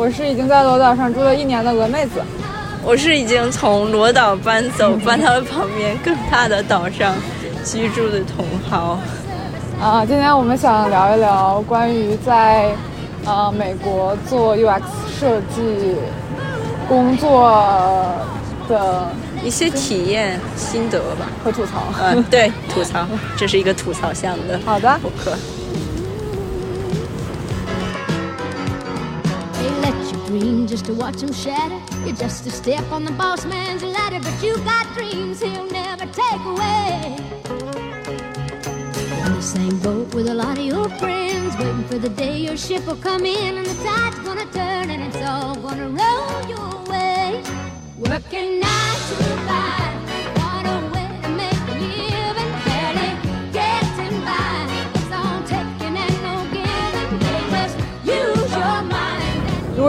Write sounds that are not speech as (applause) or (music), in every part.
我是已经在罗岛上住了一年的鹅妹子。我是已经从罗岛搬走，搬到了旁边更大的岛上居住的同好。啊，今天我们想聊一聊关于在呃美国做 UX 设计工作的一些体验心得吧。和吐槽。嗯，对，吐槽，这是一个吐槽向的好的，博客。Dream just to watch them shatter. You're just a step on the boss man's ladder, but you got dreams he'll never take away. In the same boat with a lot of your friends, waiting for the day your ship will come in and the tide's gonna turn and it's all gonna roll your way. Working nine to five,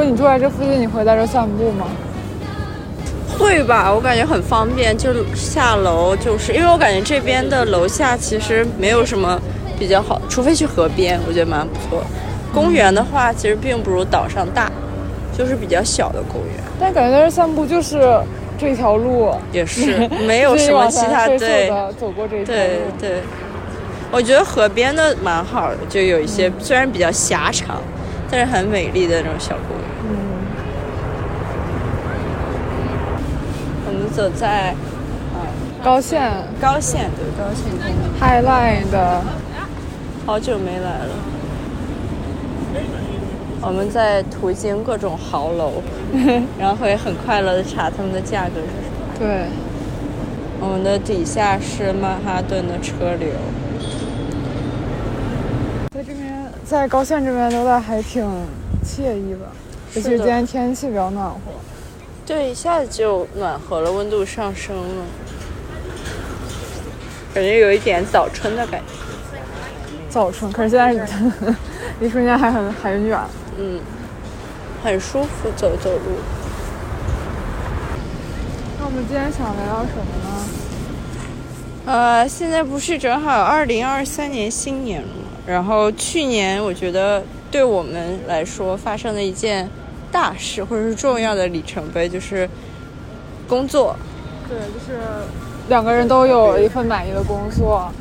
果你住在这附近，你会在这散步吗？会吧，我感觉很方便，就下楼，就是因为我感觉这边的楼下其实没有什么比较好，除非去河边，我觉得蛮不错。公园的话，其实并不如岛上大，就是比较小的公园，但感觉在这散步就是这条路，也是 (laughs) 没有什么其他的走过这一条路。对对。我觉得河边的蛮好的，就有一些虽然比较狭长，但是很美丽的那种小公园。嗯，我们走在高线高线，对高线，High Line 的好久没来了。我们在途经各种豪楼，(laughs) 然后会很快乐的查他们的价格是什么。对，我们的底下是曼哈顿的车流，在这边在高县这边溜达还挺惬意的，尤其是今天天气比较暖和。对，一下子就暖和了，温度上升了，感觉有一点早春的感觉。早春，可是现在 (laughs) 离春天还很还很远。嗯，很舒服，走走路。那我们今天想聊聊什么呢？呃，现在不是正好二零二三年新年了吗？然后去年我觉得对我们来说发生的一件大事或者是重要的里程碑，就是工作。对，就是两个人都有一份满意的工作。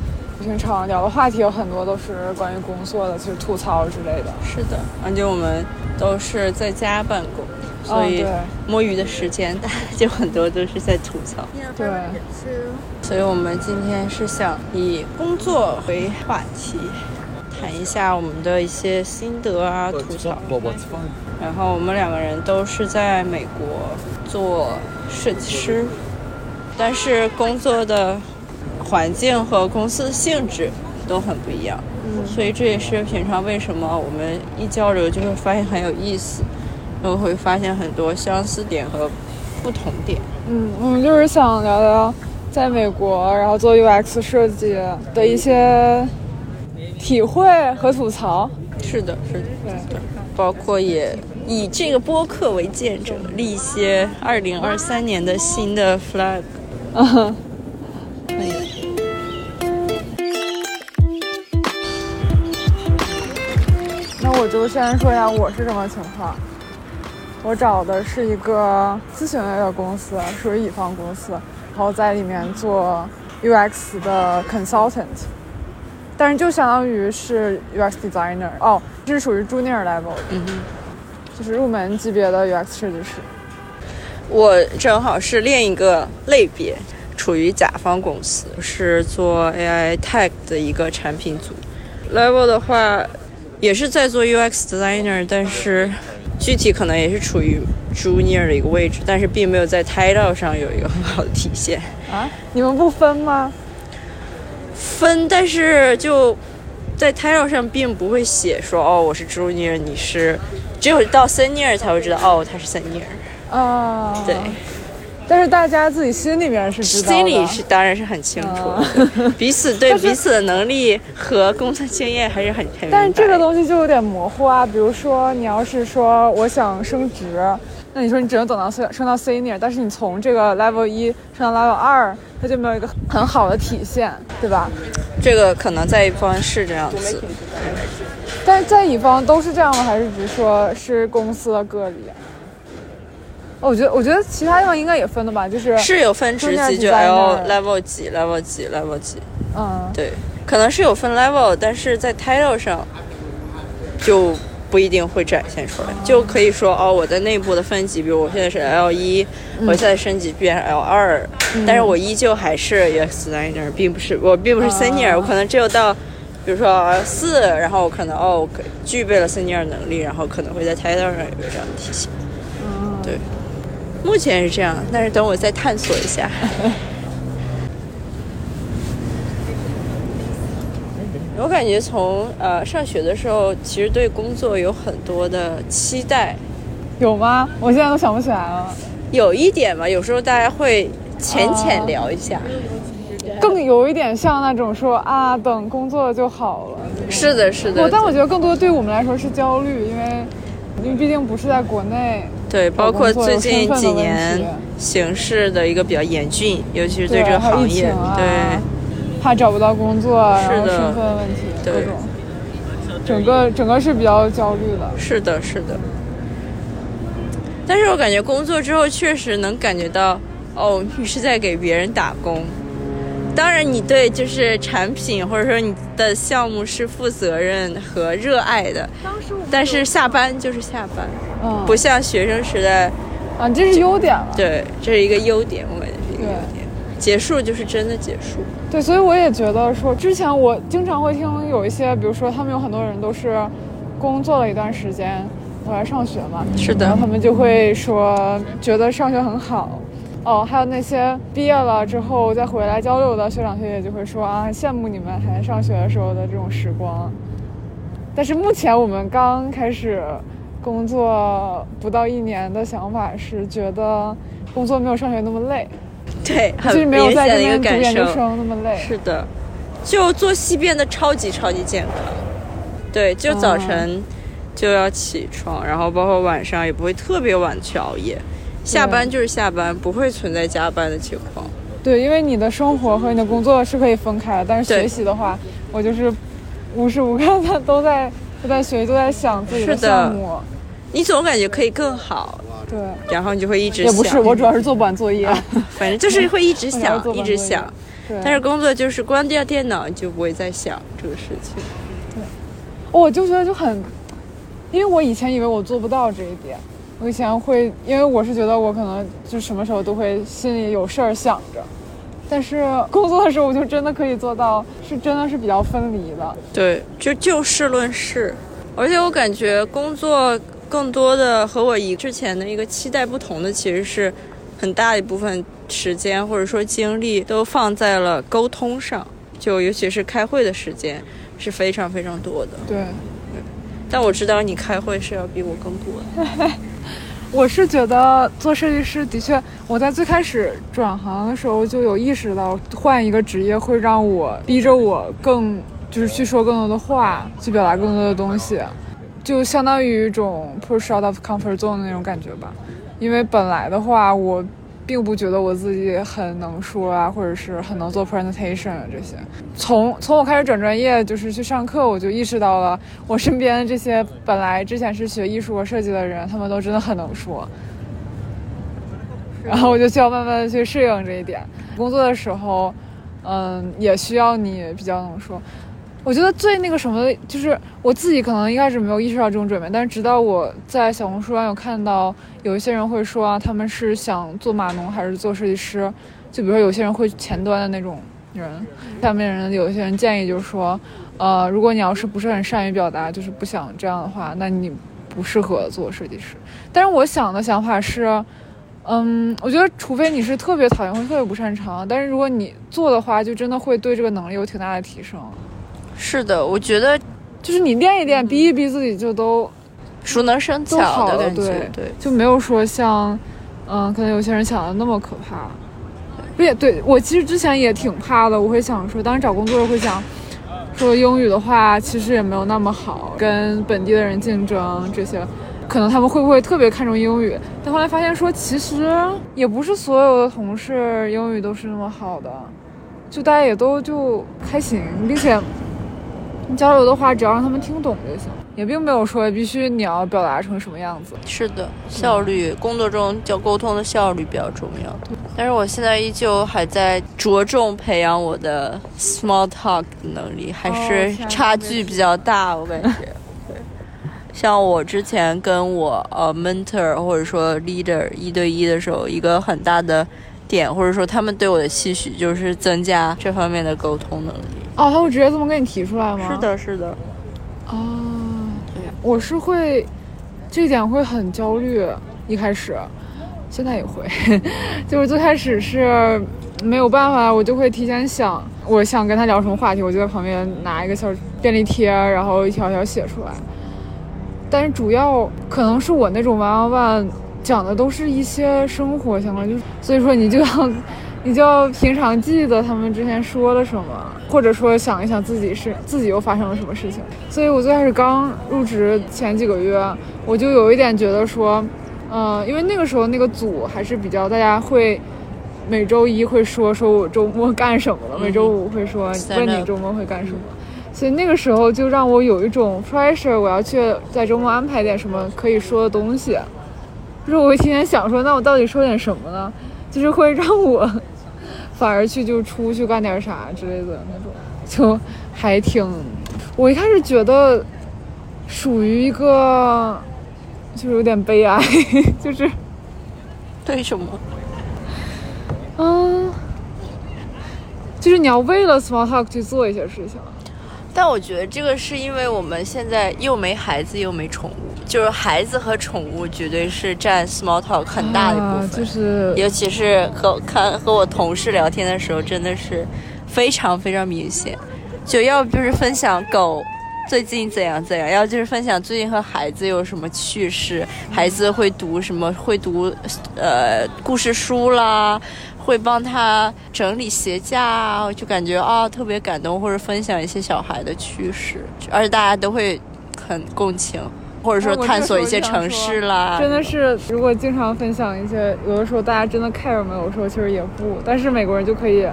平常聊的话题有很多都是关于工作的，就是吐槽之类的。是的，而且我们都是在家办公，所以摸鱼的时间大家就很多都是在吐槽。(laughs) 对，所以我们今天是想以工作为话题，谈一下我们的一些心得啊、吐槽。然后我们两个人都是在美国做设计师，但是工作的环境和公司的性质都很不一样，所以这也是平常为什么我们一交流就会发现很有意思，然后会发现很多相似点和不同点。嗯，我们就是想聊聊在美国然后做 UX 设计的一些体会和吐槽。是的，是的，对，包括也以这个播客为见证，立一些二零二三年的新的 flag。嗯，那我就先说一下我是什么情况。我找的是一个咨询类的公司，属于乙方公司，然后在里面做 UX 的 consultant，但是就相当于是 UX designer 哦，这是属于 junior level 的，嗯哼。就是入门级别的 UX 设计师。我正好是另一个类别，处于甲方公司，是做 AI tech 的一个产品组。Level 的话，也是在做 UX designer，但是具体可能也是处于 junior 的一个位置，但是并没有在 title 上有一个很好的体现。啊，你们不分吗？分，但是就在 title 上并不会写说哦，我是 junior，你是只有到 senior 才会知道，哦，他是 senior。啊，对，但是大家自己心里面是知道的，心里是当然是很清楚的，(laughs) 彼此对彼此的能力和工作经验还是很。但是这个东西就有点模糊啊。比如说，你要是说我想升职，那你说你只能等到升升到 senior，但是你从这个 level 一升到 level 二，它就没有一个很好的体现，对吧？这个可能在一方是这样子，但是在乙方都是这样的？还是只是说是公司的个例？哦我觉得，我觉得其他地方应该也分的吧，就是是有分职级，就 L level 几 level 几 level 几，嗯，对，可能是有分 level，但是在 title 上就不一定会展现出来，就可以说哦，我在内部的分级，比如我现在是 L 一、我现在升级变成 L 二、但是我依旧还是 UX designer，并不是我并不是 senior，、我可能只有到。比如说四，然后我可能哦，可具备了 senior 能力，然后可能会在 title 上有这样的体现。对，目前是这样，但是等我再探索一下。(laughs) 我感觉从呃上学的时候，其实对工作有很多的期待，有吗？我现在都想不起来了。有一点吧，有时候大家会浅浅聊一下。更有一点像那种说啊，等工作就好了。是的，是的。我但我觉得更多对我们来说是焦虑，因为因为毕竟不是在国内。对，包括最近几年形势的一个比较严峻，尤其是对这个行业，啊、对，怕找不到工作，然后是身份问题，对各种，整个整个是比较焦虑的。是的，是的。但是我感觉工作之后确实能感觉到，哦，你是在给别人打工。当然，你对就是产品或者说你的项目是负责任和热爱的，但是下班就是下班，嗯，不像学生时代，啊，这是优点了。对，这是一个优点，我感觉是一个优点。结束就是真的结束。对，所以我也觉得说，之前我经常会听有一些，比如说他们有很多人都是工作了一段时间，回来上学嘛，是的，然后他们就会说觉得上学很好。哦，还有那些毕业了之后再回来交流的学长学姐就会说啊，羡慕你们还在上学的时候的这种时光。但是目前我们刚开始工作不到一年的想法是，觉得工作没有上学那么累。对，就是没有在这边读研究生那么累。是的，就作息变得超级超级健康。对，就早晨就要起床，然后包括晚上也不会特别晚去熬夜。下班就是下班，不会存在加班的情况。对，因为你的生活和你的工作是可以分开的，但是学习的话，我就是无时无刻的 (laughs) 都在都在学习，都在想自己的项目。你总感觉可以更好。对。然后你就会一直也不是，我主要是做不完作业，啊、反正就是会一直 (laughs) 想，一直想。对。但是工作就是关掉电脑，你就不会再想这个事情。对。我就觉得就很，因为我以前以为我做不到这一点。我以前会，因为我是觉得我可能就什么时候都会心里有事儿想着，但是工作的时候我就真的可以做到，是真的是比较分离的。对，就就事论事，而且我感觉工作更多的和我以之前的一个期待不同的，其实是很大一部分时间或者说精力都放在了沟通上，就尤其是开会的时间是非常非常多的。对，但我知道你开会是要比我更多的。(laughs) 我是觉得做设计师的确，我在最开始转行的时候就有意识到，换一个职业会让我逼着我更就是去说更多的话，去表达更多的东西，就相当于一种 push out of comfort zone 的那种感觉吧。因为本来的话，我并不觉得我自己很能说啊，或者是很能做 presentation 这些。从从我开始转专业，就是去上课，我就意识到了，我身边这些本来之前是学艺术和设计的人，他们都真的很能说。然后我就需要慢慢的去适应这一点。工作的时候，嗯，也需要你比较能说。我觉得最那个什么，就是我自己可能一开始没有意识到这种准备，但是直到我在小红书上有看到有一些人会说啊，他们是想做码农还是做设计师，就比如说有些人会前端的那种人，下面人有一些人建议就是说，呃，如果你要是不是很善于表达，就是不想这样的话，那你不适合做设计师。但是我想的想法是，嗯，我觉得除非你是特别讨厌或特别不擅长，但是如果你做的话，就真的会对这个能力有挺大的提升。是的，我觉得就是你练一练，逼一逼自己，就都熟能生巧了，的感觉，对对，就没有说像，嗯，可能有些人想的那么可怕。不也对我其实之前也挺怕的，我会想说，当时找工作会想说英语的话，其实也没有那么好，跟本地的人竞争这些，可能他们会不会特别看重英语？但后来发现说，其实也不是所有的同事英语都是那么好的，就大家也都就还行，并且你交流的话，只要让他们听懂就行，也并没有说必须你要表达成什么样子。是的，效率，工作中交沟通的效率比较重要。但是我现在依旧还在着重培养我的 small talk 能力，还是差距比较大，我感觉。对，(laughs) 像我之前跟我呃 mentor 或者说 leader 一对一的时候，一个很大的点，或者说他们对我的期许，就是增加这方面的沟通能力。哦，他会直接这么跟你提出来吗？是。的，是的。哦，我是会，这一点会很焦虑，一开始，现在也会，(laughs) 就是最开始是没有办法，我就会提前想，我想跟他聊什么话题，我就在旁边拿一个小便利贴，然后一条条写出来。但是主要可能是我那种玩玩玩讲的都是一些生活相关，就是所以说你就要你就要平常记得他们之前说了什么，或者说想一想自己是自己又发生了什么事情。所以我最开始刚入职前几个月，我就有一点觉得说，嗯、因为那个时候那个组还是比较大家会。每周一会说说我周末干什么了，每周五会说问你周末会干什么，所以那个时候就让我有一种 pressure，我要去在周末安排点什么可以说的东西。就是我会提前想说，那我到底说点什么呢？就是会让我反而去就出去干点啥之类的那种，就还挺。我一开始觉得属于一个，就是有点悲哀，(laughs) 就是对什么？嗯，就是你要为了 small talk 去做一些事情。但我觉得这个是因为我们现在又没孩子又没宠物，就是孩子和宠物绝对是占 small talk 很大的一部分。啊就是尤其是和看和我同事聊天的时候，真的是非常非常明显。就要不就是分享狗最近怎样怎样，要就是分享最近和孩子有什么趣事，孩子会读什么，会读呃故事书啦，会帮他整理鞋架啊，就感觉啊特别感动，或者分享一些小孩的趣事，而且大家都会很共情。或者说探索一些城市啦，真的是，如果经常分享一些，有的时候大家真的 care 吗？有的时候其实也不，但是美国人就可以，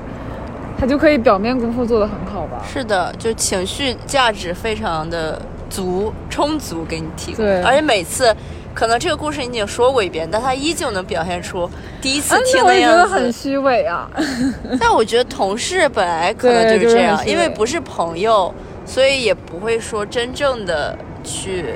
他就可以表面功夫做得很好吧？是的，就情绪价值非常的足充足给你提供，对而且每次可能这个故事你已经说过一遍，但他依旧能表现出第一次啊听那我觉得样子。很虚伪啊。(laughs) 但我觉得同事本来可能就是这样，因为不是朋友，所以也不会说真正的去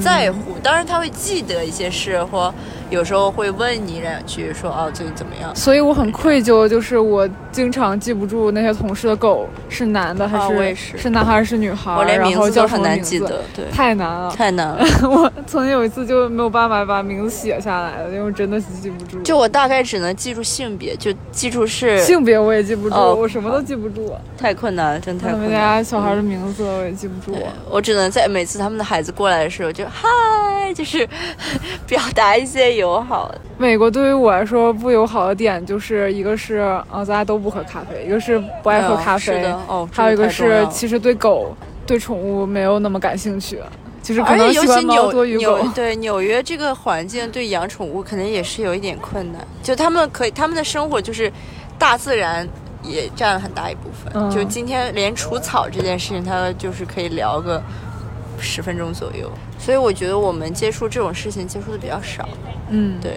在乎。当然他会记得一些事，或有时候会问你两句，说哦最近怎么样。所以我很愧疚，就是我经常记不住那些同事的狗是男的还是、是男孩还是女孩，我连名字都很难记得，对，太难了。太难了。(laughs) 我曾经有一次就没有办法把名字写下来了，因为我真的是记不住。就我大概只能记住性别，就记住是性别我也记不住，哦我什么都记不住。太困难了，真太他们困难了。家小孩的名字我也记不住。对我只能在每次他们的孩子过来的时候就嗨，就是 (laughs) 表达一些友好。美国对于我来说不友好的点就是一个是啊，咱俩都不喝咖啡，一个是不爱喝咖啡，哦，还有一个是其实对狗、对宠物没有那么感兴趣，就是可能喜欢猫多于狗纽。对纽约这个环境，对养宠物可能也是有一点困难。就他们可以，他们的生活就是大自然也占了很大一部分。嗯就今天连除草这件事情，他就是可以聊个十分钟左右。所以我觉得我们接触这种事情接触的比较少。嗯，对，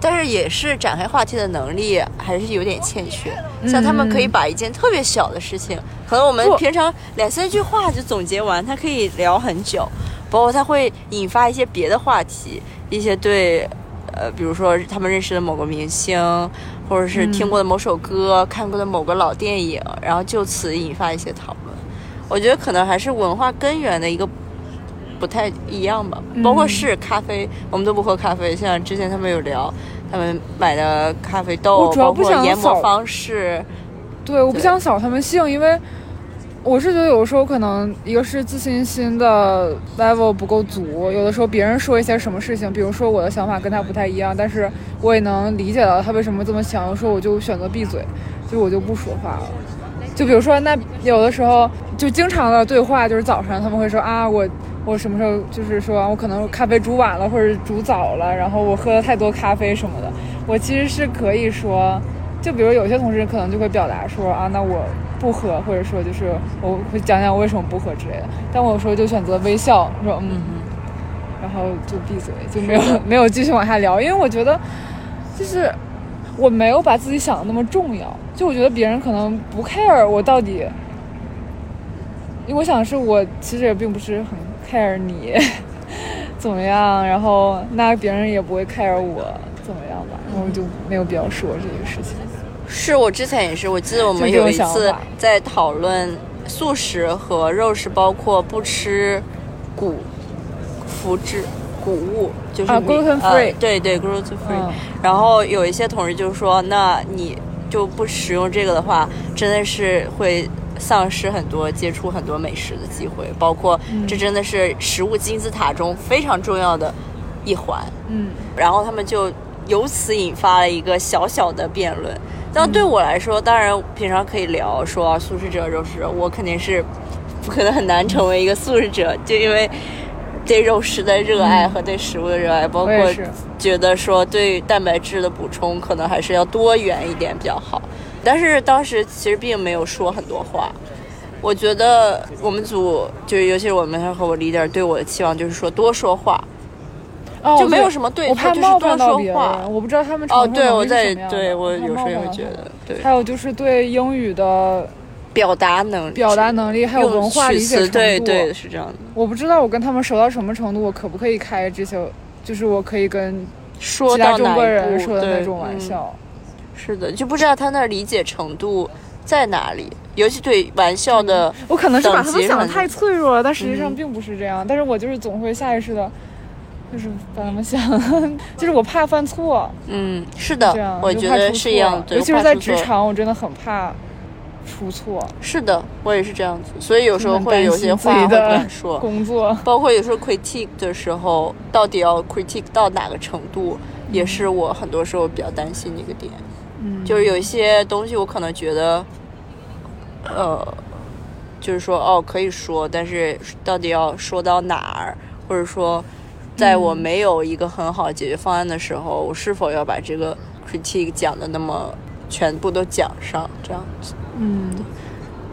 但是也是展开话题的能力还是有点欠缺。像他们可以把一件特别小的事情，可能我们平常两三句话就总结完，他可以聊很久，包括他会引发一些别的话题，一些对，呃，比如说他们认识的某个明星，或者是听过的某首歌、看过的某个老电影，然后就此引发一些讨论。我觉得可能还是文化根源的一个不太一样吧，包括是咖啡，我们都不喝咖啡。像之前他们有聊，他们买的咖啡豆，包我主要不括研磨想扫方式，对，我不想扫他们兴，因为我是觉得有的时候可能一个是自信心的 level 不够足，有的时候别人说一些什么事情，比如说我的想法跟他不太一样，但是我也能理解到他为什么这么想，有时候我就选择闭嘴，就我就不说话了。就比如说，那有的时候就经常的对话就是早上他们会说啊，我我什么时候就是说我可能咖啡煮晚了或者煮早了，然后我喝了太多咖啡什么的，我其实是可以说，就比如有些同事可能就会表达说啊，那我。不喝，或者说就是我会讲讲我为什么不喝之类的，但我有时候就选择微笑，说嗯，然后就闭嘴，就没有没有继续往下聊，因为我觉得就是我没有把自己想的那么重要，就我觉得别人可能不 care 我到底，因为我想是我其实也并不是很 care 你怎么样，然后那别人也不会 care 我怎么样吧，然后就没有必要说这个事情。是我之前也是，我记得我们有一次在讨论素食和肉食，包括不吃谷麸质谷物，就是 gluten free，对对 gluten free。然后有一些同事就说，那你就不使用这个的话，真的是会丧失很多接触很多美食的机会，包括这真的是食物金字塔中非常重要的一环。嗯，然后他们就由此引发了一个小小的辩论。但对我来说，当然平常可以聊说素食者、肉食者，我肯定是不可能很难成为一个素食者，就因为对肉食的热爱和对食物的热爱，包括觉得说对蛋白质的补充可能还是要多元一点比较好。但是当时其实并没有说很多话。我觉得我们组就是尤其是我们和我 leader 对我的期望就是说多说话。就没有什么对，我怕冒犯到别人，我不知道他们哦，对我在对我有时候也会觉得，对。还有就是对英语的表达能表达能力，还有文化理解程度，对对是这样的。我不知道我跟他们熟到什么程度，我可不可以开这些，就是我可以跟说到中国人说的那种玩笑。是的，就不知道他那理解程度在哪里，尤其对玩笑的，我可能是把他们想的太脆弱了，但实际上并不是这样。但是我就是总会下意识的。就是把他们想，(laughs) 就是我怕犯错。嗯，是的，这样我觉得是一样。尤其是在职场，我真的很怕出错。是的，我也是这样子，所以有时候会有些话会不敢说。工作，包括有时候 critique 的时候，到底要 critique 到哪个程度，也是我很多时候比较担心的一个点。嗯，就是有一些东西，我可能觉得，呃，就是说哦可以说，但是到底要说到哪儿，或者说。在我没有一个很好的解决方案的时候，我是否要把这个 critique 讲的那么全部都讲上？这样子，嗯，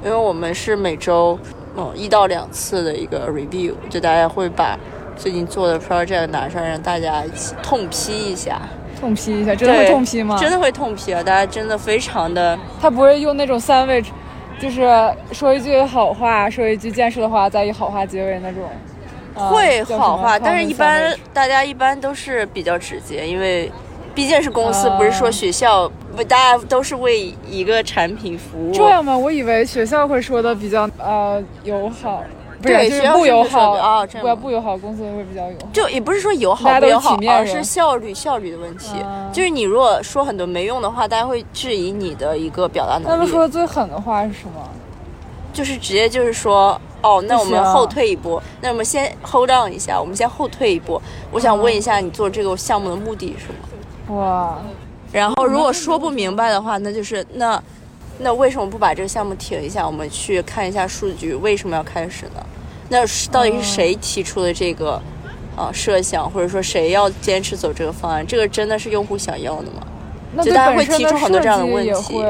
因为我们是每周嗯一到两次的一个 review，就大家会把最近做的 project 拿上，让大家一起痛批一下。痛批一下，真的会痛批吗？真的会痛批啊！大家真的非常的，他不会用那种 sandwich，就是说一句好话，说一句建设的话，再以好话结尾那种。会好话，但是一般大家一般都是比较直接，因为毕竟是公司，不是说学校，大家都是为一个产品服务。这样吗？我以为学校会说的比较呃友好，对，就是不友好啊，不要不友好，公司会比较友好。就也不是说友好不友好，而是效率效率的问题。就是你如果说很多没用的话，大家会质疑你的一个表达能力。他们说的最狠的话是什么？就是直接就是说。哦，那我们后退一步，那我们先 hold on 一下，我们先后退一步。我想问一下，你做这个项目的目的是什么？哇！然后如果说不明白的话，那就是那那为什么不把这个项目停一下？我们去看一下数据，为什么要开始呢？那到底是谁提出的这个啊设想，或者说谁要坚持走这个方案？这个真的是用户想要的吗？就大家会提出很多这样的问题。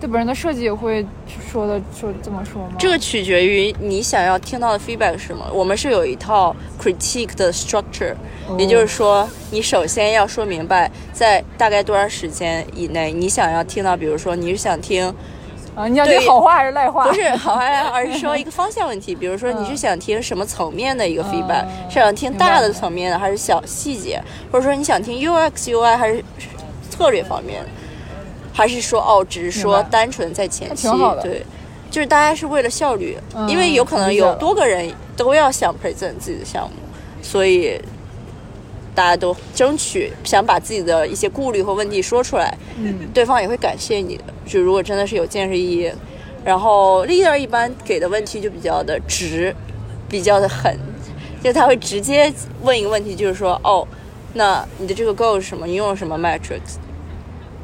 对本人的设计也会说的说这么说吗？这个取决于你想要听到的 feedback 是什么。我们是有一套 critique 的 structure，也就是说，你首先要说明白，在大概多长时间以内，你想要听到，比如说你是想听啊，你要听好话还是赖话？不是好话赖话，而是说一个方向问题。比如说你是想听什么层面的一个 feedback，是想听大的层面的，还是小细节？或者说你想听 UX UI 还是策略方面？还是说哦，只是说单纯在前期，对，就是大家是为了效率，因为有可能有多个人都要想 present 自己的项目，所以大家都争取想把自己的一些顾虑和问题说出来，嗯，对方也会感谢你的。就如果真的是有建设意义，然后 leader 一般给的问题就比较的直，比较的狠，就他会直接问一个问题，就是说，哦，那你的这个 goal 是什么？你用了什么 metrics？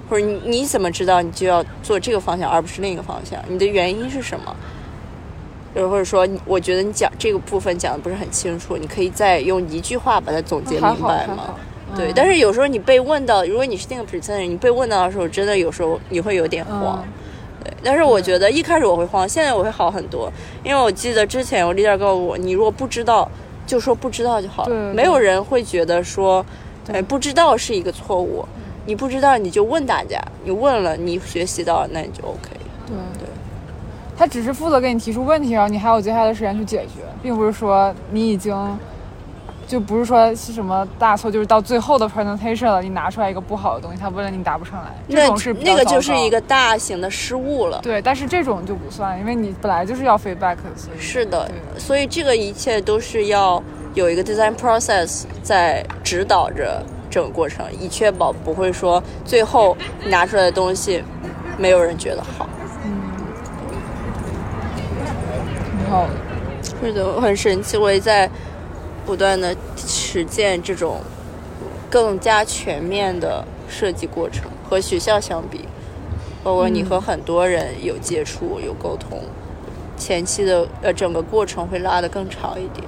或者你你怎么知道你就要做这个方向而不是另一个方向？你的原因是什么？就是或者说，我觉得你讲这个部分讲的不是很清楚，你可以再用一句话把它总结明白吗？对，嗯但是有时候你被问到，如果你是那个 presenter，你被问到的时候，真的有时候你会有点慌。嗯对，但是我觉得一开始我会慌，现在我会好很多，因为我记得之前我 leader 告诉我，你如果不知道，就说不知道就好了，没有人会觉得说，哎，不知道是一个错误，你不知道你就问大家，你问了你学习到了，那你就 OK。对。对，他只是负责给你提出问题，然后你还有接下来的时间去解决，并不是说你已经，就不是说是什么大错，就是到最后的 presentation 了，你拿出来一个不好的东西，他问了你答不上来，这那种是那个就是一个大型的失误了。对，但是这种就不算，因为你本来就是要 feedback，的所以是的，所以这个一切都是要有一个 design process 在指导着整个过程，以确保不会说最后拿出来的东西没有人觉得好。挺好的。是的，很神奇，我也在不断的实践这种更加全面的设计过程。和学校相比，包括你和很多人有接触、有沟通，前期的呃整个过程会拉得更长一点。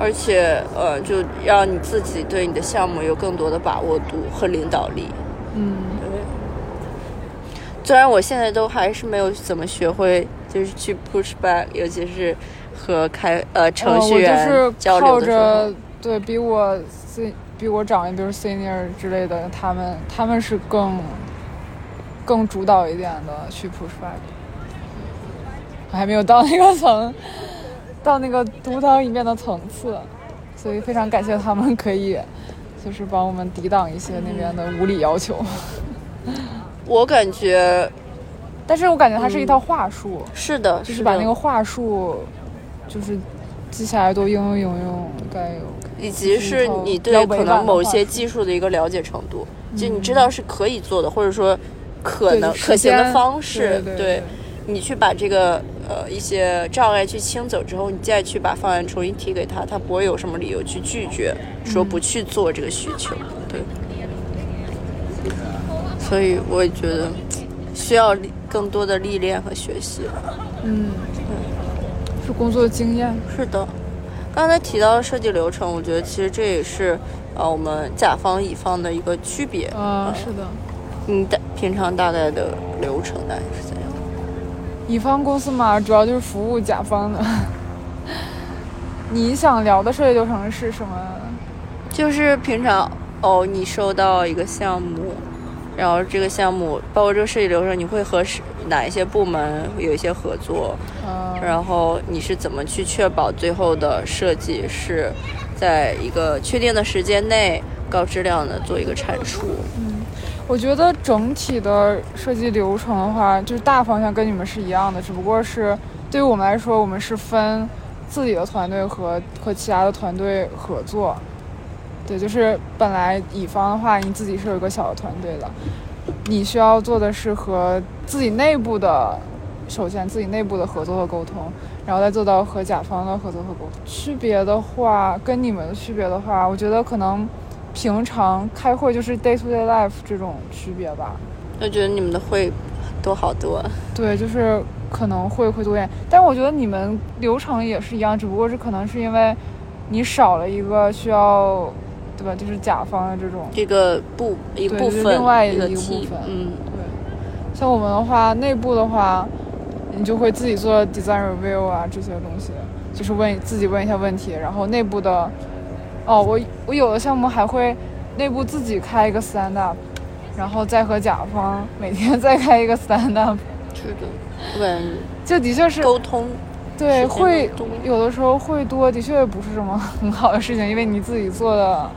而且呃，就让你自己对你的项目有更多的把握度和领导力。嗯，对虽然我现在都还是没有怎么学会，就是去 push back，尤其是和开呃程序呃、员我就是交流的时候着，对比我比我长一，比如 senior 之类的，他们他们是更更主导一点的去 push back。我还没有到那个层，到那个独当一面的层次，所以非常感谢他们可以，就是帮我们抵挡一些那边的无理要求。(laughs) 我感觉但是我感觉它是一套话术，是的，就是把那个话术，就是记下来多应用应用，该有。以及是你对可能某些技术的一个了解程度，就你知道是可以做的，或者说可能可行的方式，对你去把这个呃一些障碍去清走之后，你再去把方案重新提给他，他不会有什么理由去拒绝，说不去做这个需求，对。所以我也觉得需要更多的历练和学习。嗯，对是工作经验。是的，刚才提到的设计流程，我觉得其实这也是呃我们甲方乙方的一个区别。啊，是的。你大平常大概的流程大概是怎样？乙方公司嘛，主要就是服务甲方的。(laughs) 你想聊的设计流程是什么？就是平常哦，你收到一个项目，然后这个项目包括这个设计流程，你会和是哪一些部门有一些合作？嗯，然后你是怎么去确保最后的设计是在一个确定的时间内高质量的做一个产出？我觉得整体的设计流程的话，就是大方向跟你们是一样的，只不过是对于我们来说，我们是分自己的团队和和其他的团队合作。对，就是本来乙方的话，你自己是有一个小的团队的，你需要做的是和自己内部的，首先自己内部的合作和沟通，然后再做到和甲方的合作和沟通。区别的话，跟你们的区别的话，我觉得可能平常开会就是 day to day life 这种区别吧。我觉得你们的会多好多。对，就是可能会会多一点，但我觉得你们流程也是一样，只不过是可能是因为你少了一个需要，对吧？就是甲方的这种。这个部一部分，另外一个部分嗯，对，像我们的话，内部的话，你就会自己做 design review 啊这些东西，就是问自己问一下问题，然后内部的，哦，我我有的项目还会内部自己开一个 stand up，然后再和甲方每天再开一个 stand up，是的，我感觉这的确是沟通对，会有的时候会多，的确不是什么很好的事情，因为你自己做的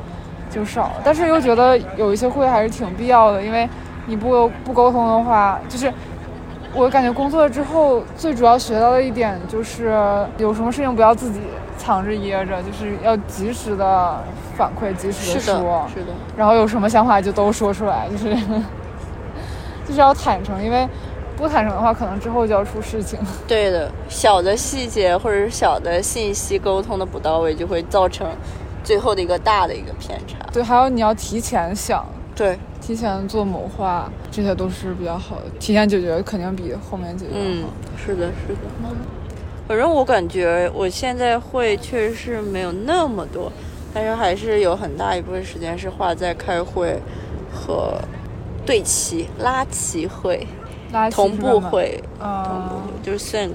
就少，但是又觉得有一些会还是挺必要的，因为你不不沟通的话，就是我感觉工作之后最主要学到的一点就是有什么事情不要自己藏着掖着，就是要及时的反馈，及时的说，，是的，然后有什么想法就都说出来，就是 (laughs) 就是要坦诚，因为不坦诚的话，可能之后就要出事情。对的，小的细节或者是小的信息沟通的不到位，就会造成最后的一个大的一个偏差。对，还有你要提前想，对，提前做谋划，这些都是比较好的。提前解决肯定比后面解决嗯好。，是的，是的。反正我感觉我现在会确实是没有那么多，但是还是有很大一部分时间是花在开会和对齐、拉齐会、同步会、同步啊会，就是 sync。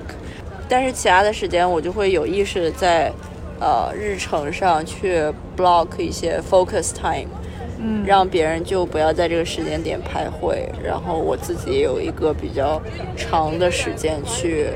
但是其他的时间我就会有意识地在呃日程上去 block 一些 focus time，嗯，让别人就不要在这个时间点开会，然后我自己也有一个比较长的时间去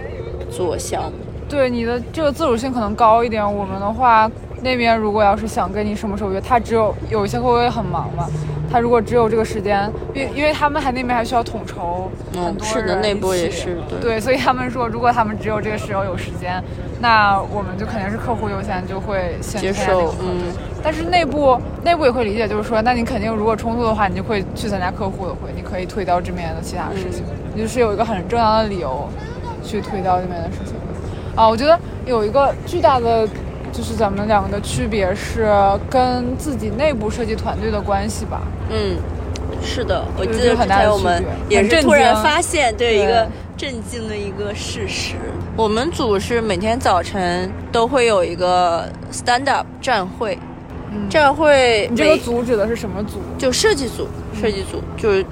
做项目。对你的这个自主性可能高一点。我们的话，那边如果要是想跟你什么时候约，他只有有一些会不会很忙嘛？他如果只有这个时间，因因为他们还那边还需要统筹很嗯，多是的，内部也起是对。对，所以他们说，如果他们只有这个时候有时间，那我们就肯定是客户优先，就会先去接受嗯但是内部内部也会理解，就是说，那你肯定如果冲突的话，你就会去参加客户的会，你可以推掉这边的其他事情，你就是有一个很正当的理由去推掉这边的事情。啊，我觉得有一个巨大的。就是咱们两个的区别是跟自己内部设计团队的关系吧。嗯，是的，我记得之很大我们也是突然发现，对对一个震惊的一个事实。我们组是每天早晨都会有一个 stand up 站会，嗯站会你这个组指的是什么组？就设计组，设计组就是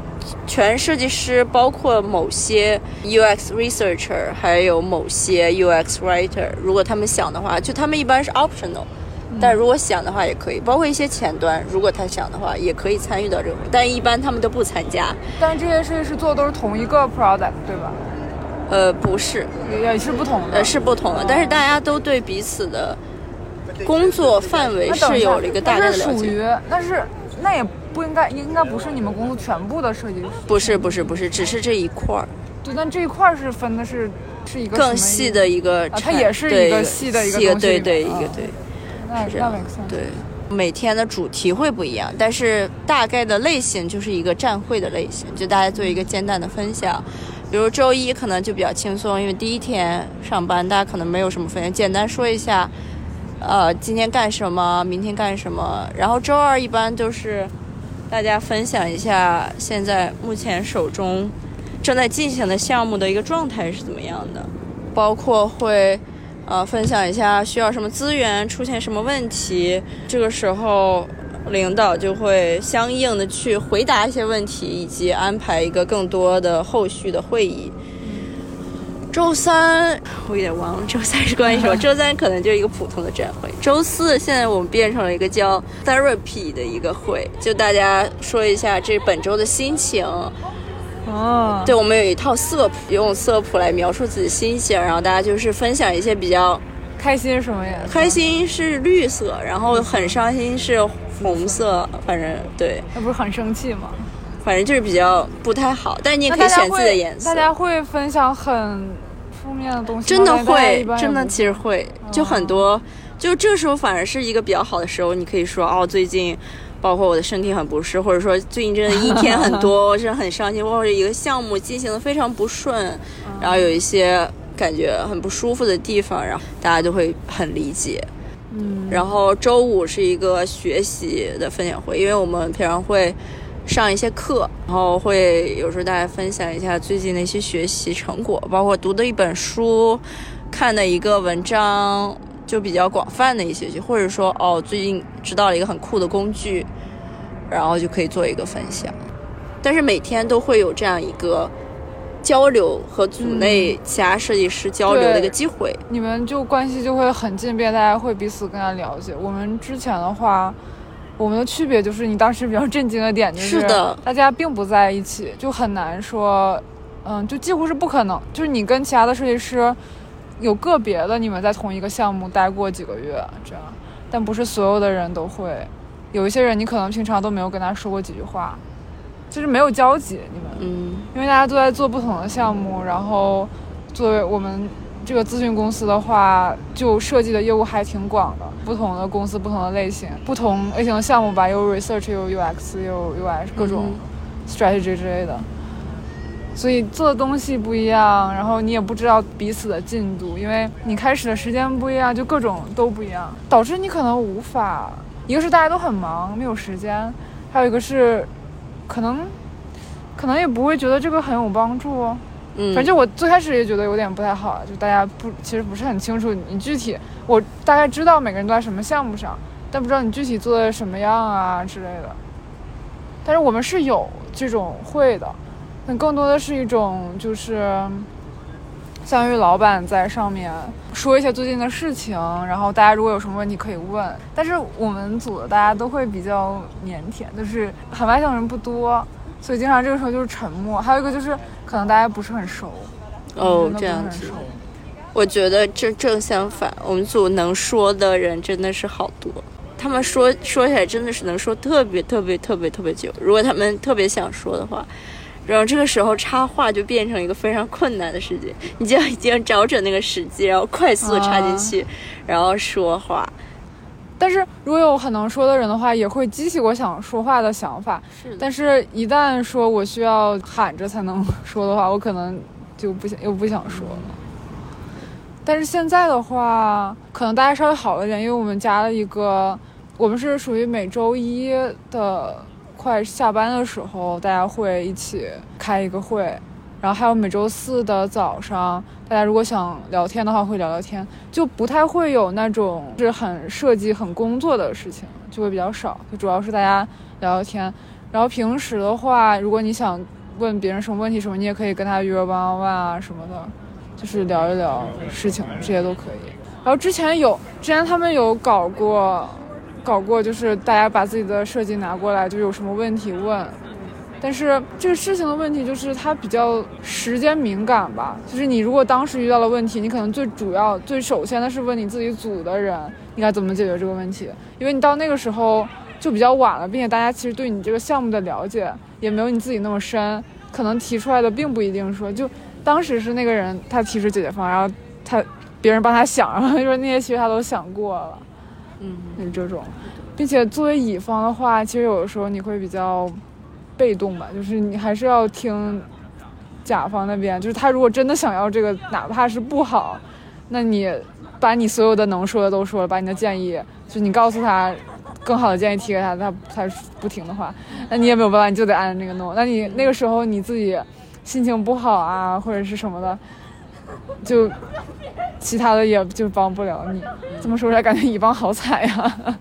全设计师，包括某些 UX researcher，还有某些 UX writer，如果他们想的话，就他们一般是 optional。但如果想的话也可以，包括一些前端，如果他想的话也可以参与到这个，但一般他们都不参加。但这些设计师做的都是同一个 product，对吧？呃，不是，也也是不同的。呃，是不同的，但是大家都对彼此的工作范围是有了一个大概的了解。那是属于，那是那也不应该，应该不是你们公司全部的设计师。不是不是不是，只是这一块儿对，但这一块儿是分的是是一个更细的一个啊它也是一个细的一个细东西对对一个对。那那是这样。对，每天的主题会不一样，但是大概的类型就是一个站会的类型，就大家做一个简单的分享。比如周一可能就比较轻松，因为第一天上班，大家可能没有什么分享，简单说一下，呃，今天干什么，明天干什么。然后周二一般就是大家分享一下现在目前手中正在进行的项目的一个状态是怎么样的，包括会呃分享一下需要什么资源，出现什么问题，这个时候领导就会相应的去回答一些问题，以及安排一个更多的后续的会议。周三我有点忘了，周三是关于什么？周三可能就是一个普通的展会。周四现在我们变成了一个叫 therapy 的一个会，就大家说一下这本周的心情，哦，对，我们有一套色谱，用色谱来描述自己心情，然后大家就是分享一些比较开心什么呀？开，心是绿色，然后很伤心是红色，反正对，那不是很生气吗？反正就是比较不太好，但是你也可以选自己的颜色大。家会分享很负面的东西，真的会，真的其实会，就很多，就这时候反而是一个比较好的时候，你可以说哦，最近。包括我的身体很不适，或者说最近真的一天很多，(laughs) 我真的很伤心，或者一个项目进行的非常不顺，然后有一些感觉很不舒服的地方，然后大家就会很理解。嗯，然后周五是一个学习的分享会，因为我们平常会上一些课，然后会有时候大家分享一下最近的一些学习成果，包括读的一本书、看的一个文章，就比较广泛的一些，或者说哦最近知道了一个很酷的工具，然后就可以做一个分享。但是每天都会有这样一个交流和组内其他设计师交流的一个机会。你们就关系就会很近，便大家会彼此更加了解。我们之前的话，我们的区别就是你当时比较震惊的点就是大家并不在一起，就很难说，嗯，就几乎是不可能。就是你跟其他的设计师有个别的，你们在同一个项目待过几个月这样，但不是所有的人都会。有一些人你可能平常都没有跟他说过几句话，就是没有交集，你们。嗯因为大家都在做不同的项目，然后作为我们这个咨询公司的话，就设计的业务还挺广的，不同的公司、不同的类型、不同类型的项目吧，有 research，有 UX，有 UI 各种 strategy 之类的。所以做的东西不一样，然后你也不知道彼此的进度，因为你开始的时间不一样，就各种都不一样，导致你可能无法，一个是大家都很忙，没有时间，还有一个是，可能，可能也不会觉得这个很有帮助。反正我最开始也觉得有点不太好，就大家不其实不是很清楚你具体，我大概知道每个人都在什么项目上，但不知道你具体做的什么样啊之类的。但是我们是有这种会的，但更多的是一种就是，相当于老板在上面说一些最近的事情，然后大家如果有什么问题可以问。但是我们组的大家都会比较腼腆，就是很外向的人不多，所以经常这个时候就是沉默。还有一个就是可能大家不是很熟。哦这样子。我觉得这正相反，我们组能说的人真的是好多。他们说说起来真的是能说特别特别特别特别久。如果他们特别想说的话，然后这个时候插话就变成一个非常困难的事情，你就要一定要找准那个时机，然后快速的插进去，然后说话。但是如果有很能说的人的话，也会激起我想说话的想法。是但是，一旦说我需要喊着才能说的话，我可能就不想又不想说了。但是现在的话，可能大家稍微好了点，因为我们加了一个，我们是属于每周一的快下班的时候，大家会一起开一个会，然后还有每周四的早上，大家如果想聊天的话会聊聊天，就不太会有那种是很设计、很工作的事情，就会比较少，就主要是大家聊聊天。然后平时的话，如果你想问别人什么问题什么，你也可以跟他约 one on one 啊什么的，就是聊一聊事情，这些都可以。然后之前有，之前他们有搞过，搞过就是大家把自己的设计拿过来，就有什么问题问。但是这个事情的问题就是它比较时间敏感吧，就是你如果当时遇到了问题，你可能最主要、最首先的是问你自己组的人，你该怎么解决这个问题，因为你到那个时候就比较晚了，并且大家其实对你这个项目的了解也没有你自己那么深，可能提出来的并不一定说就当时是那个人他提出解决方案，然后他别人帮他想，然后说那些其实他都想过了，嗯，就是这种，并且作为乙方的话，其实有的时候你会比较被动吧，就是你还是要听甲方那边，就是他如果真的想要这个，哪怕是不好，那你把你所有的能说的都说了，把你的建议，就你告诉他更好的建议提给他，他他不听的话，那你也没有办法，你就得按那个弄。那你那个时候你自己心情不好啊，或者是什么的，就其他的也就帮不了你。这么说出来，感觉乙方好惨呀。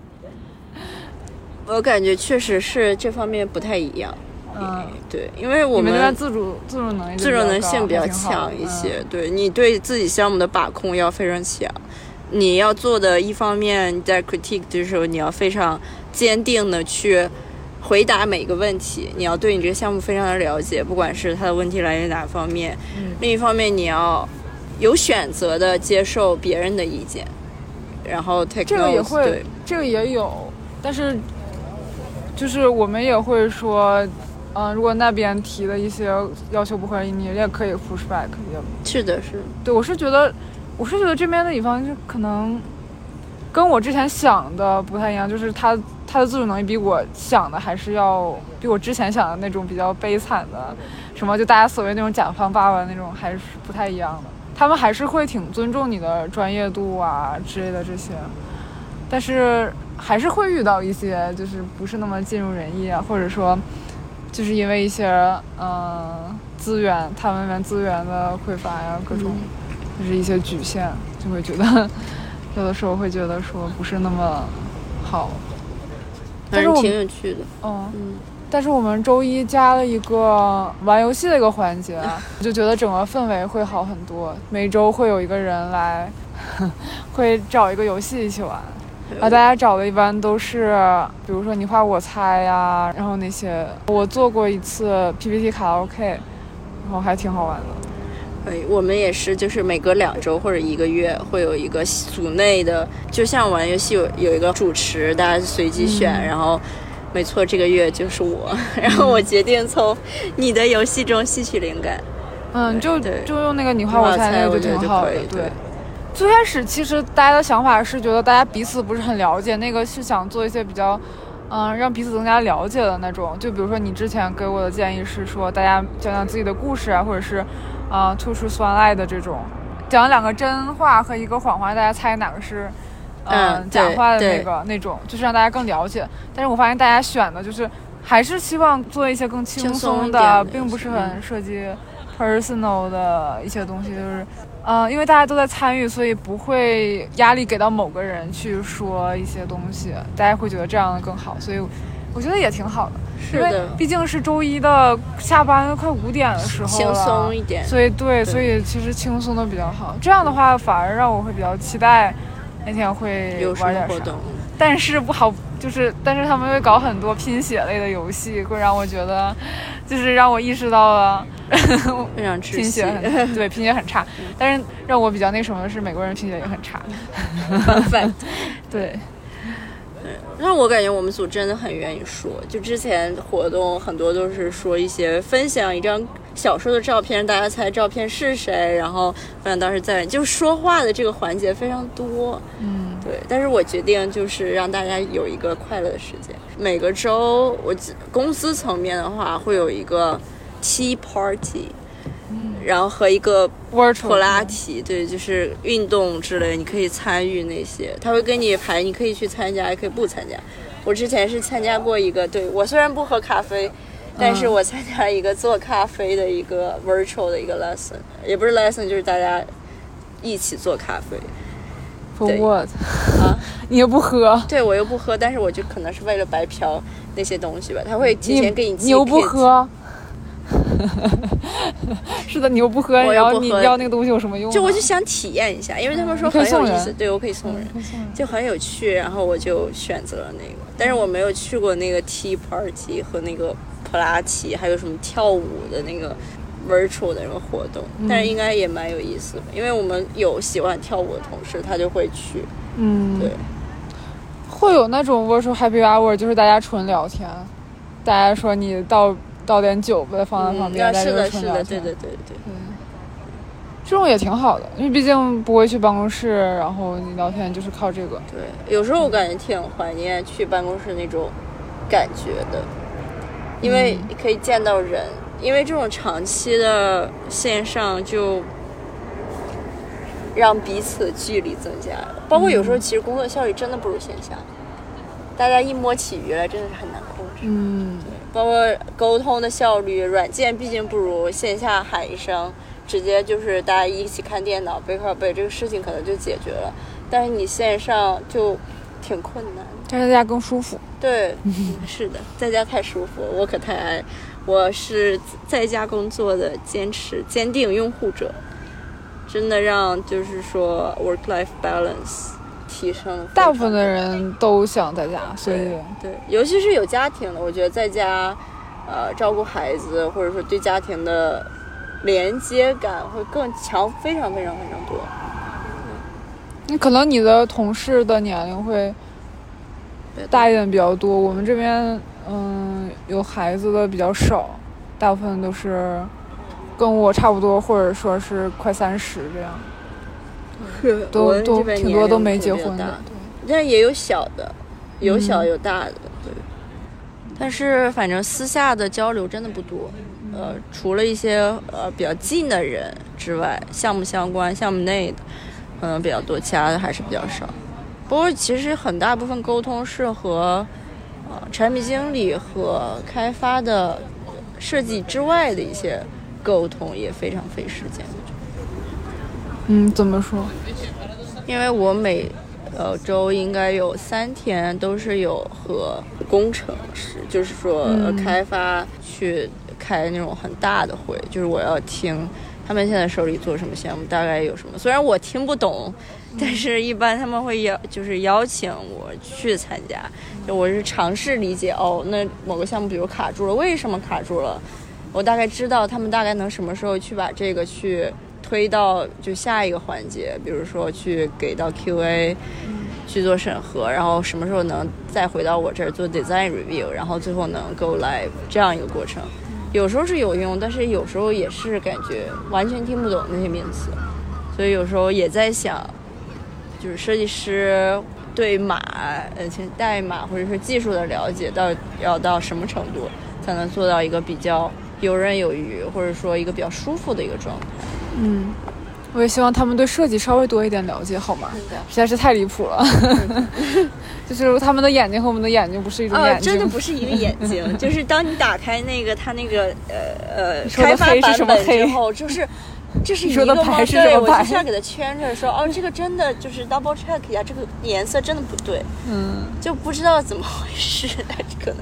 我感觉确实是这方面不太一样。嗯，对，因为我你们的自主自主能力自主能性比较强一些，对你对自己项目的把控要非常强。你要做的一方面，你在 critique 的时候，你要非常坚定的去回答每个问题，你要对你这个项目非常的了解，不管是它的问题来源哪方面。嗯另一方面，你要有选择的接受别人的意见，然后 take 这个也会对，这个也有，但是就是我们也会说，嗯、如果那边提的一些要求不合理，你也可以 push back，也是的，是的。对我是觉得，我是觉得这边的乙方就可能跟我之前想的不太一样，就是他他的自主能力比我想的还是要比我之前想的那种比较悲惨的，什么就大家所谓那种甲方爸爸那种还是不太一样的。他们还是会挺尊重你的专业度啊之类的这些，但是还是会遇到一些就是不是那么尽如人意啊，或者说就是因为一些嗯、呃资源，他们那边资源的匮乏呀，各种。就是一些局限，就会觉得有的时候会觉得说不是那么好。但是我挺们有趣的。嗯，嗯，但是我们周一加了一个玩游戏的一个环节，我 (laughs) 就觉得整个氛围会好很多。每周会有一个人来，(laughs) 会找一个游戏一起玩。然后大家找的一般都是，比如说你画我猜呀，然后那些我做过一次 PPT 卡拉 OK，然后还挺好玩的。可以，我们也是，就是每隔两周或者一个月会有一个组内的，就像玩游戏有有一个主持，大家随机选，嗯然后没错，这个月就是我，(laughs) 然后我决定从你的游戏中吸取灵感。嗯，就就用那个你画我猜那个我觉得挺好的对。最开始其实大家的想法是觉得大家彼此不是很了解，那个是想做一些比较嗯，让彼此更加了解的那种。就比如说你之前给我的建议是说，大家讲讲自己的故事啊，或者是，啊，吐出酸爱的这种，讲两个真话和一个谎话，大家猜哪个是，嗯假话的那个那种，就是让大家更了解。但是我发现大家选的就是还是希望做一些更轻轻松松的，并不是嗯很涉及 personal 的一些东西，就是。呃，因为大家都在参与，所以不会压力给到某个人去说一些东西，大家会觉得这样更好，所以我觉得也挺好的。因为，毕竟是周一的下班快五点的时候了，轻松一点。所以对，所以其实轻松的比较好。这样的话，反而让我会比较期待那天会有什玩点活动？但是不好，就是但是他们会搞很多拼写类的游戏，会让我觉得，就是让我意识到了 (laughs) 非常窒息拼写。很对贫血很差。但是让我比较那什么的是，美国人贫血也很差。(laughs) 反 (laughs) 对，让我感觉我们组真的很愿意说，就之前活动很多都是说一些分享一张小时候的照片，大家猜照片是谁，然后分享当时在，就是说话的这个环节非常多。嗯，对，但是我决定就是让大家有一个快乐的时间。每个周我公司层面的话会有一个 tea party，、然后和一个普拉提，对，就是运动之类，你可以参与那些，他会跟你排，你可以去参加，也可以不参加。我之前是参加过一个，对我虽然不喝咖啡，但是我参加了一个做咖啡的一个 virtual 的一个 lesson，也不是 lesson，就是大家一起做咖啡。for 对 what 啊？(laughs) 你又不喝，对我又不喝，但是我就可能是为了白嫖那些东西吧，他会提前给你寄你又不喝。(laughs) 是的，你又不喝，然后你要那个东西有什么用？就我就想体验一下，因为他们说很有意思，对我可以送人。就很有趣，然后我就选择了那个，但是我没有去过那个 tea party 和那个普拉提，还有什么跳舞的那个 virtual 的那个活动，但是应该也蛮有意思的，因为我们有喜欢跳舞的同事，他就会去，嗯，对，会有那种 virtual happy hour，就是大家纯聊天，大家说你倒倒点酒呗，放在旁嗯，边，是是的，是的。对对对对，这种也挺好的，因为毕竟不会去办公室，然后你聊天就是靠这个。对，有时候我感觉挺怀念去办公室那种感觉的，因为可以见到人，因为这种长期的线上就让彼此的距离增加了。包括有时候其实工作效率真的不如线下，大家一摸起鱼来真的是很难控制。嗯，包括沟通的效率，软件毕竟不如线下喊一声，直接就是大家一起看电脑背靠背，这个事情可能就解决了。但是你线上就挺困难的。但是在家更舒服。对，是的，在家太舒服了，我可太爱。我是在家工作的坚持坚定拥护者，真的让就是说 work life balance 提升。大部分的人都想在家，所以对，尤其是有家庭的，我觉得在家，呃，照顾孩子或者说对家庭的连接感会更强，非常非常非常多。你可能你的同事的年龄会大一点比较多，我们这边嗯有孩子的比较少，大部分都是跟我差不多，或者说是快三十这样，是都都挺多都没结婚的。但也有小的，有小嗯有大的，对。但是反正私下的交流真的不多，呃，除了一些呃比较近的人之外，项目相关、项目内的可能比较多，其他的还是比较少。不过其实很大部分沟通是和呃产品经理和开发的设计之外的一些沟通也非常费时间。嗯，怎么说？因为我每呃周应该有三天都是有和工程师，就是说、开发去开那种很大的会，就是我要听他们现在手里做什么项目，大概有什么。虽然我听不懂，但是一般他们会邀就是邀请我去参加，就我是尝试理解哦，那某个项目比如卡住了，为什么卡住了？我大概知道他们大概能什么时候去把这个去推到就下一个环节，比如说去给到 QA 去做审核，然后什么时候能再回到我这儿做 design review，然后最后能 go live 这样一个过程。有时候是有用，但是有时候也是感觉完全听不懂那些名词，所以有时候也在想，就是设计师对码，呃代码或者是技术的了解到要到什么程度，才能做到一个比较游刃有余，或者说一个比较舒服的一个状态。嗯，我也希望他们对设计稍微多一点了解，好吗？实在是太离谱了。(laughs) 就是他们的眼睛和我们的眼睛不是一种呃，眼睛，真的不是一个眼睛，(laughs) 就是当你打开那个它那个呃呃开发黑是版本什么黑之后，就是这是你一个吗？说的白是对，我什么白就是要给他圈着说，哦，这个真的就是 double check 一下，这个颜色真的不对，嗯，就不知道怎么回事，但是可能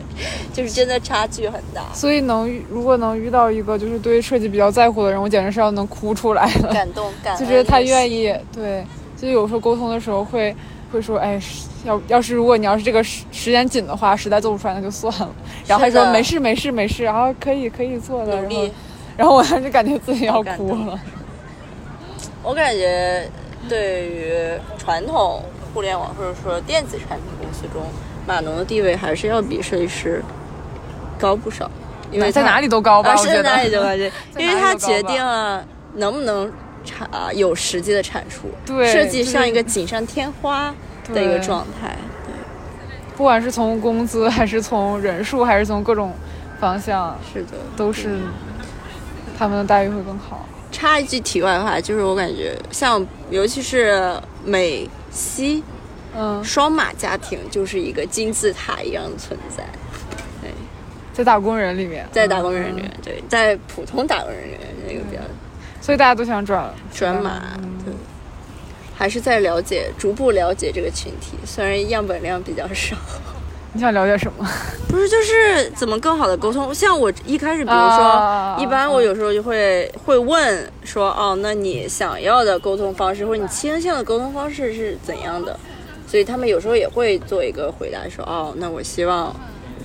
就是真的差距很大，所以能遇如果能遇到一个就是对设计比较在乎的人，我简直是要能哭出来了。感 (laughs) 动感恩就是他愿意，对，就有时候沟通的时候会会说，哎，要要是如果你要是这个时时间紧的话，实在做不出来那就算了。然后他说没事没事没事，然后可以可以做的，然后。然后我当时感觉自己要哭了。我感觉对于传统互联网或者说电子产品公司中，码农的地位还是要比设计师高不少，因为在哪里都高吧。是在哪里都高，(laughs) 因为哪里都高它决定了能不能产啊有实际的产出，对设计像一个锦上添花的一个状态，不管是从工资，还是从人数，还是从各种方向，是的，都是他们的待遇会更好。插一句题外话，就是我感觉像尤其是美西嗯，双马家庭，就是一个金字塔一样的存在。对，在打工人里面，在打工人里嗯。面，对，在普通打工人里面，那个比较所以大家都想转转码，嗯。对，还是在了解，逐步了解这个群体，虽然样本量比较少。你想聊点什么？(laughs) 不是，就是怎么更好的沟通。像我一开始，比如说，啊一般我有时候就会会问说，哦，那你想要的沟通方式，或者你倾向的沟通方式是怎样的？所以他们有时候也会做一个回答，说，哦，那我希望，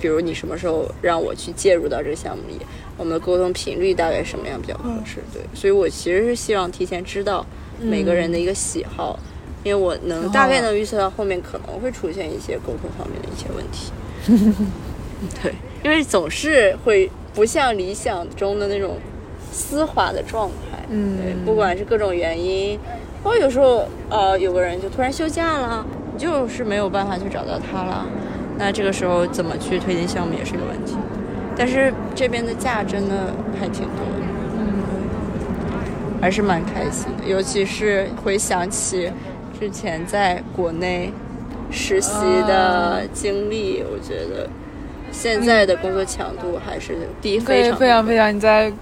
比如你什么时候让我去介入到这个项目里，我们的沟通频率大概什么样比较合适？对，所以我其实是希望提前知道每个人的一个喜好。因为我能大概能预测到后面可能会出现一些沟通方面的一些问题，(laughs) 对，因为总是会不像理想中的那种丝滑的状态，嗯。对，不管是各种原因，包括有时候呃有个人就突然休假了，你就是没有办法去找到他了，那这个时候怎么去推进项目也是一个问题，但是这边的假真的还挺多的，嗯，还是蛮开心的，尤其是回想起之前在国内实习的经历，我觉得现在的工作强度还是低非对，常非常非常。你在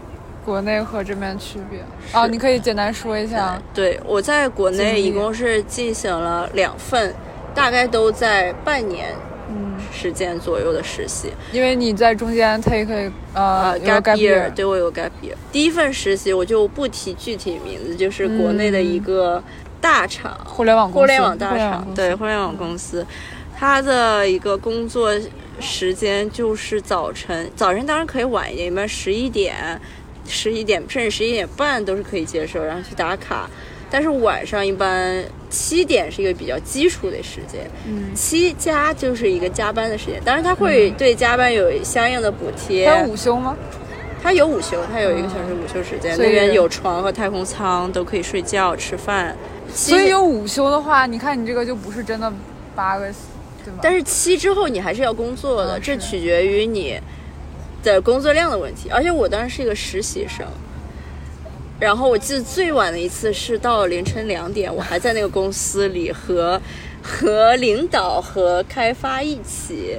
国内和这边区别哦，你可以简单说一下。对，我在国内一共是进行了两份，大概都在半年嗯，时间左右的实习。因为你在中间 take 呃 gap year，对我有 gap year。第一份实习我就不提具体名字，就是国内的一个大厂，互联网公司。互联网大厂，对互联网公司，它的一个工作时间就是早晨，早晨当然可以晚一点，一般十一点、十一点甚至十一点半都是可以接受，然后去打卡。但是晚上一般七点是一个比较基础的时间，嗯，七加就是一个加班的时间，当然它会对加班有相应的补贴。还有午休吗？它有午休，它有一个小时午休时间，那边有床和太空舱，都可以睡觉、吃饭。所以有午休的话，你看你这个就不是真的八个，对吗？但是七之后你还是要工作的，嗯这取决于你的工作量的问题。而且我当时是一个实习生，然后我记得最晚的一次是到凌晨两点，我还在那个公司里和 (laughs) 和领导和开发一起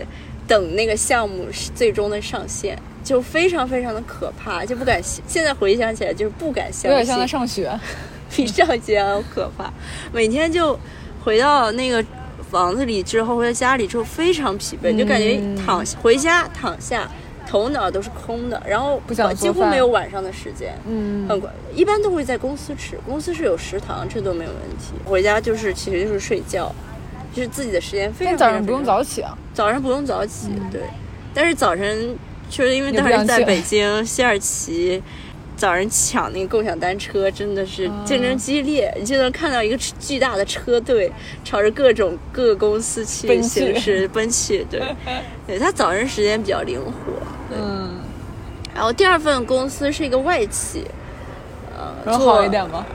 等那个项目最终的上线。就非常非常的可怕，就不敢现在回想起来就是不敢相信，有点像在上学。(laughs) 比上学还要可怕。每天就回到那个房子里之后，回到家里之后非常疲惫，就感觉嗯躺回家躺下，头脑都是空的，然后不想几乎没有晚上的时间。嗯很乖，一般都会在公司吃，公司是有食堂，这都没有问题。回家就是其实就是睡觉，就是自己的时间非常但早上不用早起啊。早上不用早起，对。但是早晨确实因为当时在北京西二旗，早上抢那个共享单车真的是竞争激烈，你就能看到一个巨大的车队朝着各种各个公司去奔去行驶奔去，对，(laughs) 对，他早晨时间比较灵活，对。嗯，然后第二份公司是一个外企，呃，然后好一点吗？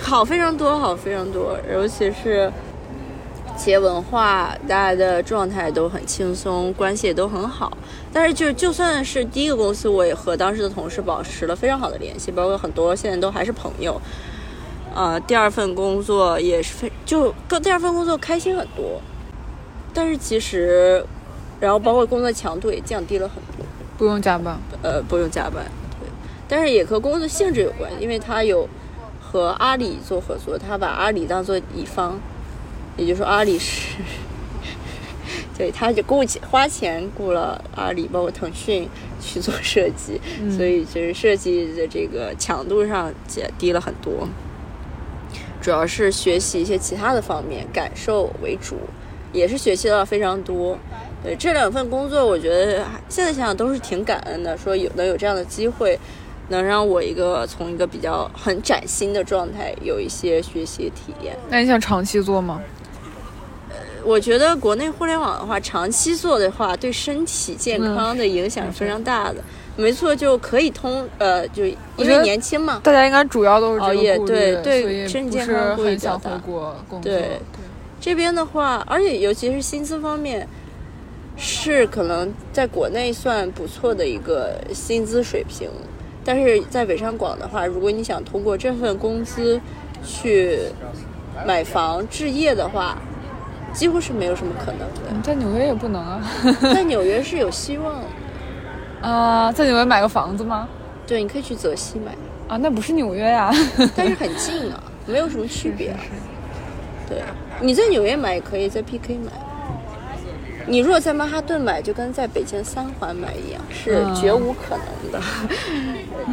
好非常多，好非常多，尤其是企业文化，大家的状态都很轻松，关系也都很好。但是就就算是第一个公司，我也和当时的同事保持了非常好的联系，包括很多现在都还是朋友。呃，第二份工作也是非就跟第二份工作开心很多，但是其实，然后包括工作强度也降低了很多。不用加班，呃，不用加班，对，但是也和工作性质有关，因为他有和阿里做合作，他把阿里当做乙方，也就是说阿里是，对，他就雇钱花钱雇了阿里，包括腾讯去做设计，所以就是设计的这个强度上也低了很多，主要是学习一些其他的方面，感受为主，也是学习到非常多。对这两份工作，我觉得现在想想都是挺感恩的，说有能有这样的机会，能让我一个从一个比较很崭新的状态有一些学习体验。那你想长期做吗？我觉得国内互联网的话，长期做的话，对身体健康的影响是非常大的。没错，就可以通呃，就因为年轻嘛，大家应该主要都是熬夜，对对，对，身体健康是很想比较大。对，这边的话，而且尤其是薪资方面，是可能在国内算不错的一个薪资水平，但是在北上广的话，如果你想通过这份工资去买房置业的话，几乎是没有什么可能的。在纽约也不能啊。(laughs) 在纽约是有希望的，(laughs) 啊，在纽约买个房子吗？对，你可以去泽西买，啊，那不是纽约呀。(laughs) 但是很近啊，没有什么区别啊。对，你在纽约买也可以，在 PK 买。你如果在曼哈顿买，就跟在北京三环买一样，是嗯绝无可能的。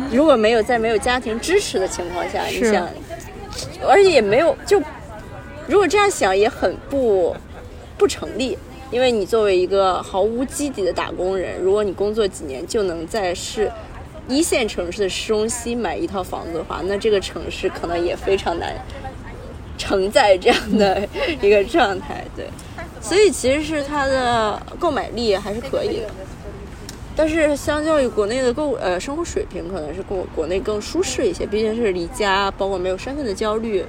如果没有在没有家庭支持的情况下，你想，而且也没有就，如果这样想也很不不成立，因为你作为一个毫无基底的打工人，如果你工作几年就能在市一线城市的市中心买一套房子的话，那这个城市可能也非常难承载这样的一个状态，对。(laughs) 所以其实是它的购买力还是可以的，但是相较于国内的购呃生活水平，可能是国国内更舒适一些，毕竟是离家，包括没有身份的焦虑，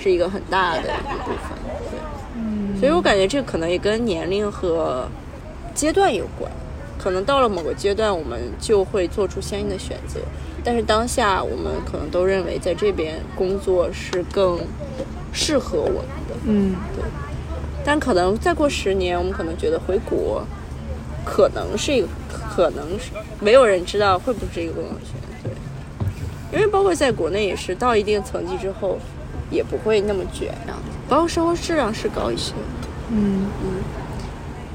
是一个很大的一部分。对，嗯所以我感觉这可能也跟年龄和阶段有关，可能到了某个阶段，我们就会做出相应的选择。但是当下我们可能都认为在这边工作是更适合我们的，嗯，对但可能再过十年，我们可能觉得回国可能是一个，可能是没有人知道会不会是一个更好的选择。对，因为包括在国内也是到一定层级之后，也不会那么卷这样子，包括生活质量是高一些。嗯。嗯。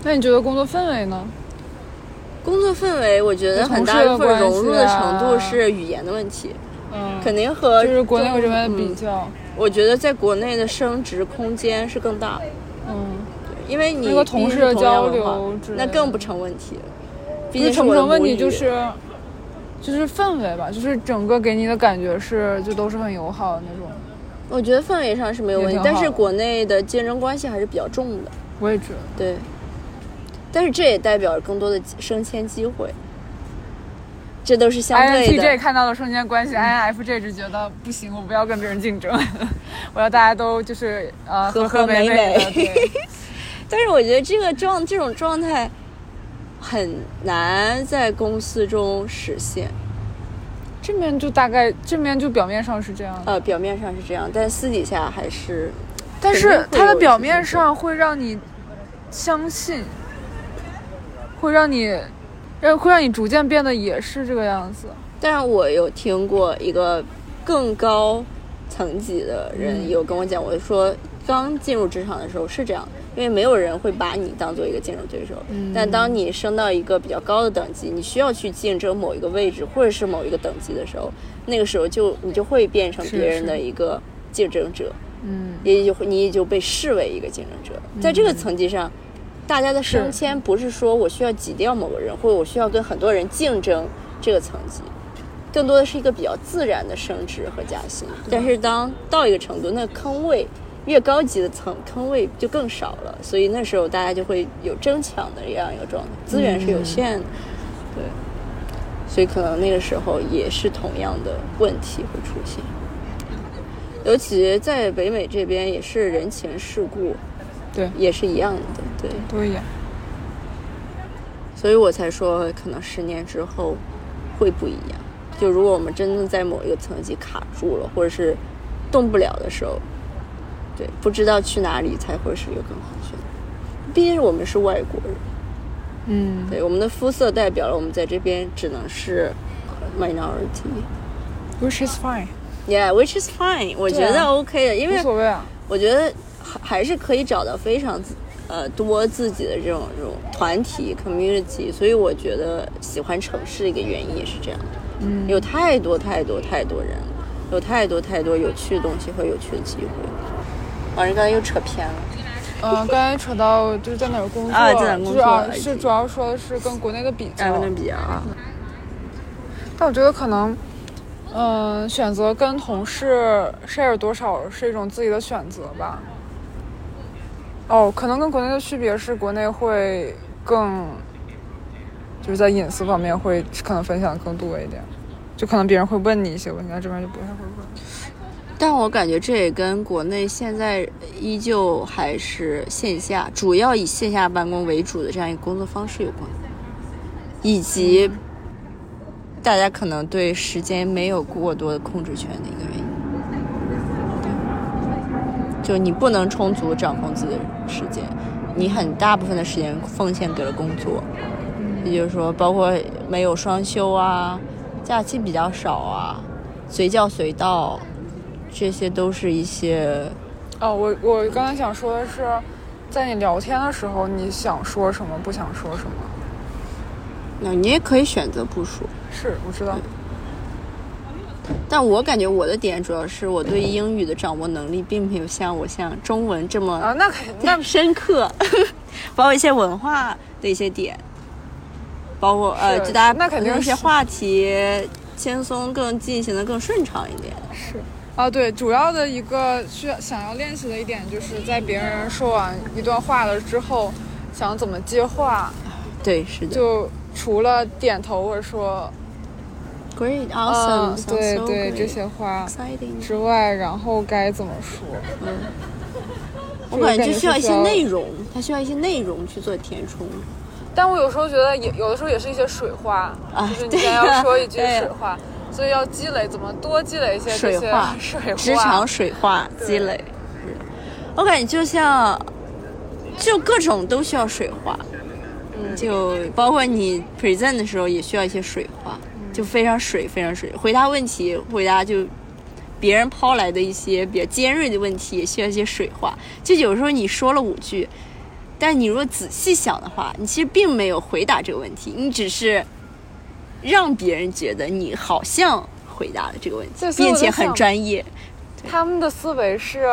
那你觉得工作氛围呢？工作氛围，我觉得很大一部分融入的程度是语言的问题，嗯，肯定和就是国内和这边比较，嗯我觉得在国内的升职空间是更大，嗯，因为你和同事的交流的。那更不成问题了。毕竟我的成不成问题就是就是氛围吧，就是整个给你的感觉是就都是很友好的那种。我觉得氛围上是没有问题但是国内的竞争关系还是比较重的，我也觉得，对。但是这也代表着更多的升迁机会，这都是相对的。INTJ。看到了升迁关系，INFJ 只觉得不行，我不要跟别人竞争，(laughs) 我要大家都就是呃和和美美的，对，(laughs) 但是我觉得这个状这种状态很难在公司中实现。这面就大概这面就表面上是这样，呃，表面上是这样，但私底下还是但是肯定会它的表面上会让你相信，会让你让会让你逐渐变得也是这个样子。但是我有听过一个更高层级的人嗯有跟我讲，我说刚进入职场的时候是这样，因为没有人会把你当做一个竞争对手。嗯但当你升到一个比较高的等级，你需要去竞争某一个位置或者是某一个等级的时候，那个时候就你就会变成别人的一个竞争者，嗯，也就会你也就被视为一个竞争者。在这个层级上。大家的升迁不是说我需要挤掉某个人，或者我需要跟很多人竞争这个层级，更多的是一个比较自然的升职和加薪。但是当到一个程度，那坑位越高级的层坑位就更少了，所以那时候大家就会有争抢的这样一个状态，资源是有限的，对，所以可能那个时候也是同样的问题会出现。尤其在北美这边也是人情世故对也是一样的，对，都一样。所以我才说可能十年之后会不一样。就如果我们真的在某一个层级卡住了，或者是动不了的时候，对，不知道去哪里才会是一个更好的选择。毕竟我们是外国人，嗯，对，我们的肤色代表了我们在这边只能是 minority。which is fine，Yeah, which is fine，我觉得 OK 的，因无为所谓啊。我觉得还还是可以找到非常呃多自己的这种这种团体 community，所以我觉得喜欢城市的一个原因也是这样的，嗯，有太多太多太多人，有太多太多有趣的东西和有趣的机会。啊，人刚才又扯偏了。嗯，刚才扯到就是在哪儿工作，啊在哪工作就是主要说的是跟国内的比较。哎，那比啊，但我觉得可能，嗯、选择跟同事 share 多少是一种自己的选择吧。哦，可能跟国内的区别是，国内会更，就是在隐私方面会可能分享更多一点，就可能别人会问你一些问题，但这边就不太会问。但我感觉这也跟国内现在依旧还是线下，主要以线下办公为主的这样一个工作方式有关，以及大家可能对时间没有过多的控制权的一个原因。就你不能充足掌控自己的时间，你很大部分的时间奉献给了工作，也就是说，包括没有双休啊，假期比较少啊，随叫随到，这些都是一些哦，我我刚才想说的是，在你聊天的时候，你想说什么，不想说什么。那你也可以选择不说。是，我知道。但我感觉我的点主要是我对英语的掌握能力并没有像我像中文这么啊，那肯那深刻，包括一些文化的一些点，包括呃，就大家那肯定是一些话题轻松更进行的更顺畅一点。是啊，对，主要的一个需要想要练习的一点，就是在别人说完一段话了之后，想怎么接话，对，是的。就除了点头或者说 Great, 嗯 awesome，，sounds 对 so 对这些话。之外，然后该怎么说？嗯我感觉就需要一些内容，它需要一些内容去做填充。但我有时候觉得也有的时候也是一些水话，啊就是你对先要说一句水话，所以要积累，怎么多积累一些水话水话，职场水化积累。是我感觉就像，就各种都需要水化，嗯就包括你 present 的时候也需要一些水话，就非常水，非常水。回答问题，回答就别人抛来的一些比较尖锐的问题，也需要一些水化。就有时候你说了五句，但你如果仔细想的话，你其实并没有回答这个问题，你只是让别人觉得你好像回答了这个问题并且很专业。他们的思维是，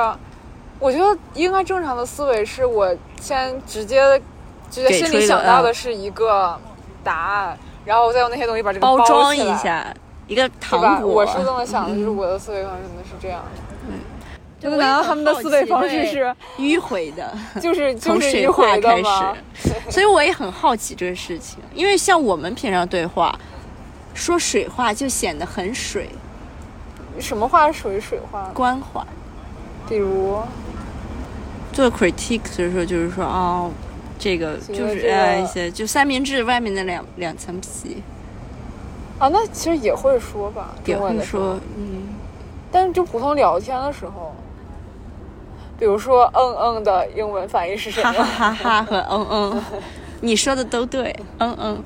我觉得应该正常的思维是我先直接直接心里想到的嗯是一个答案，然后我再用那些东西把这个包装，一下一个？糖果。我是这么想的，就是嗯我的思维可能是这样的。就难道他们的思维方式是迂回的？(laughs) 就是从就是水话开？始，所以我也很好奇这个事情，因为像我们平常对话，说水话就显得很水什么话属于水话？关怀。比如做 critique 的时候，就是说哦，这个就是呃一些就三明治外面的两两层皮，啊，那其实也会说吧，也中文的时候会说，嗯，但是就普通聊天的时候，比如说嗯嗯的英文翻译是什哈哈么？哈哈和嗯嗯，你说的都对，嗯嗯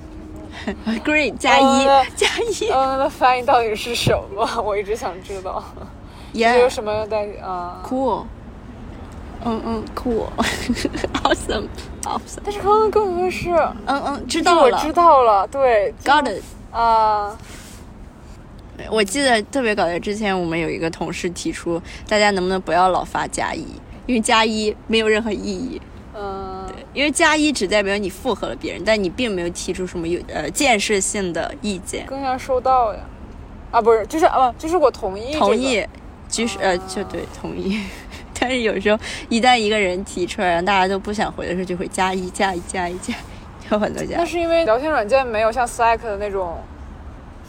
(laughs) great 加一嗯加一嗯那翻译到底是什么？(laughs) 我一直想知道，(laughs) 是有什么代啊？cool，嗯嗯 cool，awesome awesome，但是刚刚更多是，嗯嗯，知道了我知道了，对 got it。啊，我记得特别搞笑，之前我们有一个同事提出，大家能不能不要老发加一，因为加一没有任何意义。嗯，因为加一只代表你附和了别人，但你并没有提出什么有呃建设性的意见。更像收到呀，啊，不是，就是啊，就是我同意、这个，同意，就是呃就对同意。(laughs) 但是有时候一旦一个人提出来，然后大家都不想回的时候，就会加一加一加一加，有很多加那。是因为聊天软件没有像 Slack 的那种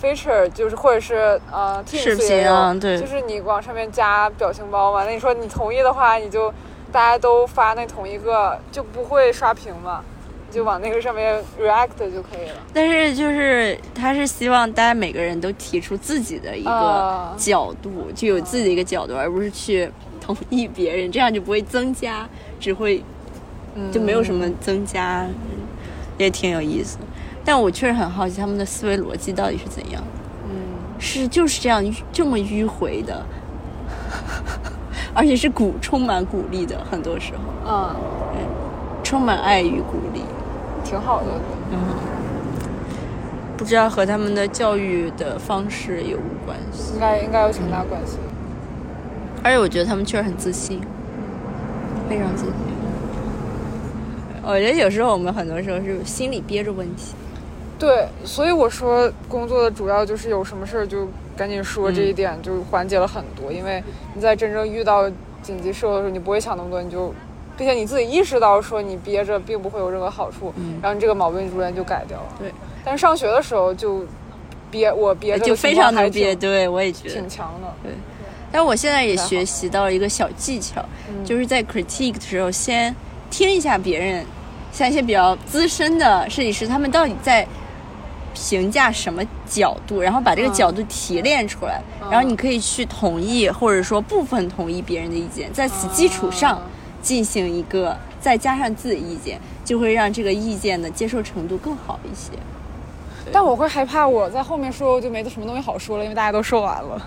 feature，就是或者是呃视频，啊对就是你往上面加表情包嘛。那你说你同意的话，你就大家都发那同一个，就不会刷屏嘛，就往那个上面 react 就可以了。但是就是他是希望大家每个人都提出自己的一个啊。角度，就有自己的一个角度，而不是去同意别人，这样就不会增加，只会就没有什么增加，也挺有意思。但我确实很好奇他们的思维逻辑到底是怎样，嗯，是就是这样这么迂回的，而且是鼓充满鼓励的，很多时候嗯，充满爱与鼓励。挺好的。嗯不知道和他们的教育的方式有无关系，应该应该有挺大关系。而且我觉得他们确实很自信，非常自信。我觉得有时候我们很多时候是心里憋着问题，对，所以我说工作的主要就是有什么事儿就赶紧说，这一点就缓解了很多。因为你在真正遇到紧急事的时候，你不会想那么多，你就，并且你自己意识到说你憋着并不会有任何好处，然后你这个毛病逐渐就改掉了。对，但是上学的时候就憋我憋着就非常能憋。对，我也觉得挺。强的。对但我现在也学习到了一个小技巧，嗯就是在 critique 的时候，先听一下别人，像一些比较资深的设计师，他们到底在评价什么角度，然后把这个嗯角度提炼出来，然后你可以去同意或者说部分同意别人的意见，在此基础上啊进行一个再加上自己意见，就会让这个意见的接受程度更好一些。但我会害怕我在后面说就没什么东西好说了，因为大家都说完了。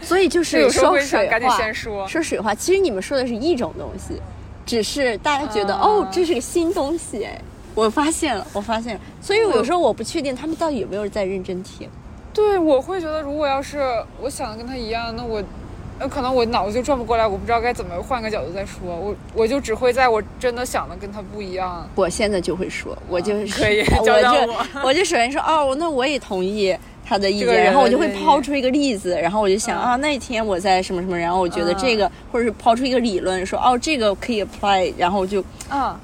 所以就 (laughs) 是说会想赶紧水话，先说说水话。其实你们说的是一种东西，只是大家觉得、啊哦，这是个新东西，哎，我发现了，我发现了。所以有时候我不确定他们到底有没有在认真听。对，我会觉得，如果要是我想的跟他一样，那我，那可能我脑子就转不过来，我不知道该怎么换个角度再说，我我就只会在我真的想的跟他不一样。我现在就会说，我就是、可以 (laughs) 我教教就我。(laughs) 我就首先说哦，那我也同意他的意见，然后我就会抛出一个例子，然后我就想、嗯。啊，那天我在什么什么，然后我觉得嗯这个，或者是抛出一个理论说哦，这个可以 apply，然后我就，啊，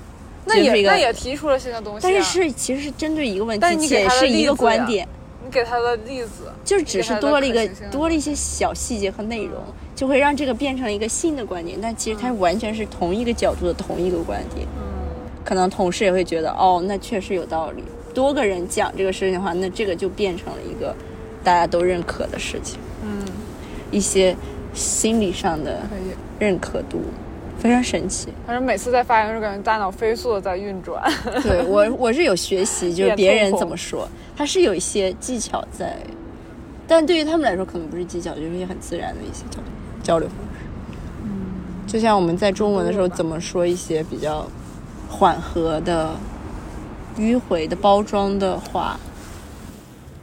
那也那也提出了新的东西、啊，但是是其实是针对一个问题，但是一个观点。你给他的例子，就只是多了一个多了一些小细节和内容，就会让这个变成了一个新的观点。但其实它完全是同一个角度的同一个观点。嗯，可能同事也会觉得，哦，那确实有道理。多个人讲这个事情的话，那这个就变成了一个大家都认可的事情。嗯，一些心理上的。认可度非常神奇。反正每次在发言的时候，感觉大脑飞速的在运转。对我，(laughs) 我是有学习，就是别人怎么说，他是有一些技巧在，但对于他们来说可能不是技巧，就是一些很自然的一些交交流方式。嗯，就像我们在中文的时候怎么说一些比较缓和的、迂回的包装的话，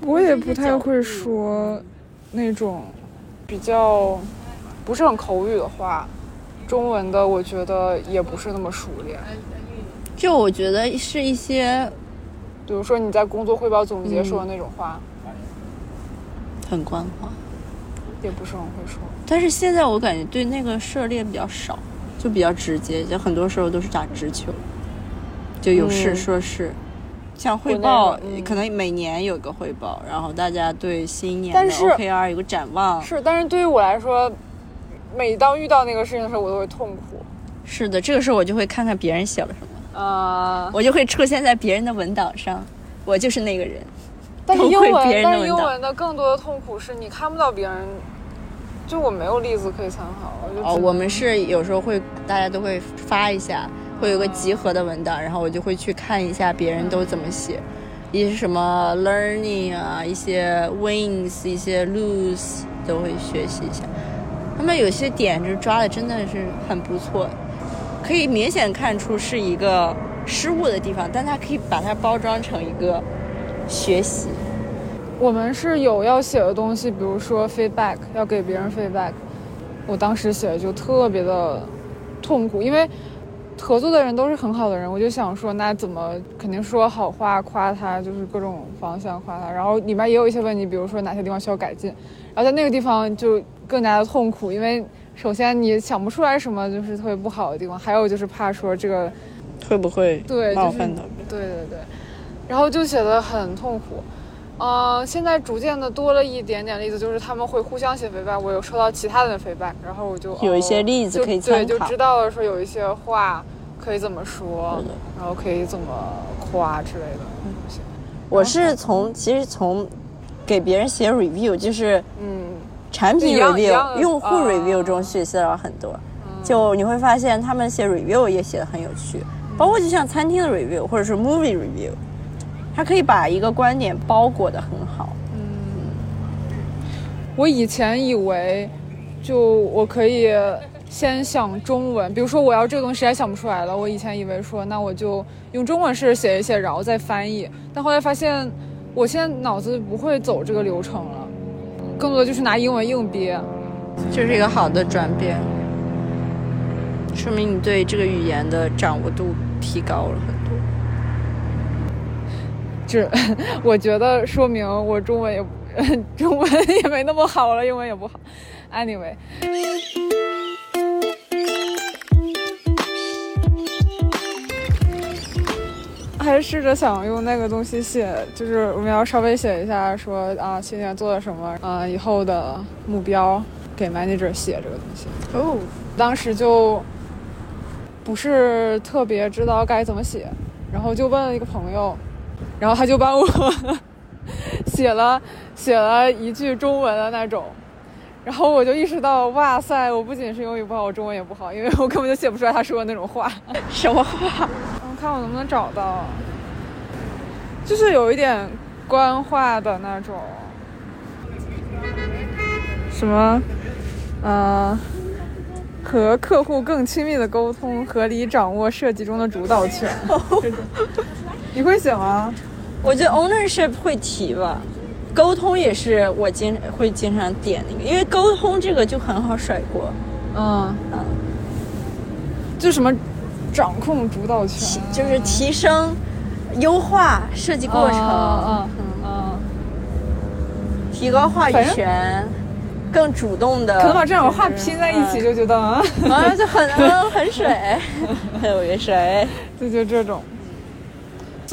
我也不太会说那种比较不是很口语的话，中文的我觉得也不是那么熟练。就我觉得是一些比如说你在工作汇报总结说的那种话，很官方，也不是很会说。但是现在我感觉对那个涉猎比较少，就比较直接，就很多时候都是打直球，就有事嗯说事。像汇报可能每年有个汇报，然后大家对新年的但是 OKR 有个展望。是，但是对于我来说，每当遇到那个事情的时候，我都会痛苦。是的，这个时候我就会看看别人写了什么，啊、我就会出现在别人的文档上，我就是那个人。但是英文，人的文但是英文的更多的痛苦是你看不到别人，就我没有例子可以参考。哦，我们是有时候会大家都会发一下，会有个集合的文档，然后我就会去看一下别人都怎么写，一些什么 learning 啊，一些 wins，一些 lose 都会学习一下。他们有些点就抓的真的是很不错，可以明显看出是一个失误的地方，但它可以把它包装成一个学习。我们是有要写的东西，比如说 feedback，要给别人 feedback。我当时写的就特别的痛苦，因为合作的人都是很好的人，我就想说，那怎么肯定说好话夸他，就是各种方向夸他。然后里面也有一些问题，比如说哪些地方需要改进，然后在那个地方就更加的痛苦，因为首先你想不出来什么就是特别不好的地方，还有就是怕说这个会不会对，就是冒犯到？对对对，然后就写的很痛苦。呃，现在逐渐的多了一点点例子，就是他们会互相写 feedback，我有收到其他人的 feedback，然后我就有一些哦例子就可以参考对，就知道了说有一些话可以怎么说然后可以怎么夸之类的。我是从其实从给别人写 review，就是嗯，产品 review、用户啊。review 中学习到很多。就你会发现他们写 review 也写的很有趣，包括就像餐厅的 review 或者是 movie review，它可以把一个观点包裹的很好。嗯我以前以为，就我可以先想中文，比如说我要这个东西实在想不出来了，我以前以为说那我就用中文试着写一写，然后再翻译。但后来发现，我现在脑子不会走这个流程了，更多的就是拿英文硬憋。这是一个好的转变，说明你对这个语言的掌握度提高了很多。这 (laughs) 我觉得说明我中文也 (laughs) 中文也没那么好了，英文也不好。Anyway。还是试着想用那个东西写，就是我们要稍微写一下说啊，今年做了什么，啊，以后的目标，给 manager 写这个东西。哦，当时就不是特别知道该怎么写，然后就问了一个朋友，然后他就帮我 (laughs) 写了写了一句中文的那种，然后我就意识到，哇塞，我不仅是英语不好，我中文也不好，因为我根本就写不出来他说的那种话。什么话？我看我能不能找到，就是有一点官话的那种，什么，呃，和客户更亲密的沟通，合理掌握设计中的主导权。(laughs) 你会写吗？我觉得 ownership 会提吧，沟通也是我经会经常点那个，因为沟通这个就很好甩锅。嗯嗯，就什么掌控主导权，就是提升、优化设计过程，嗯嗯嗯，提高话语权，更主动的。可能把这两个话拼在一起就觉得，啊，嗯啊，就很嗯很水，很水。(laughs) 就就这种。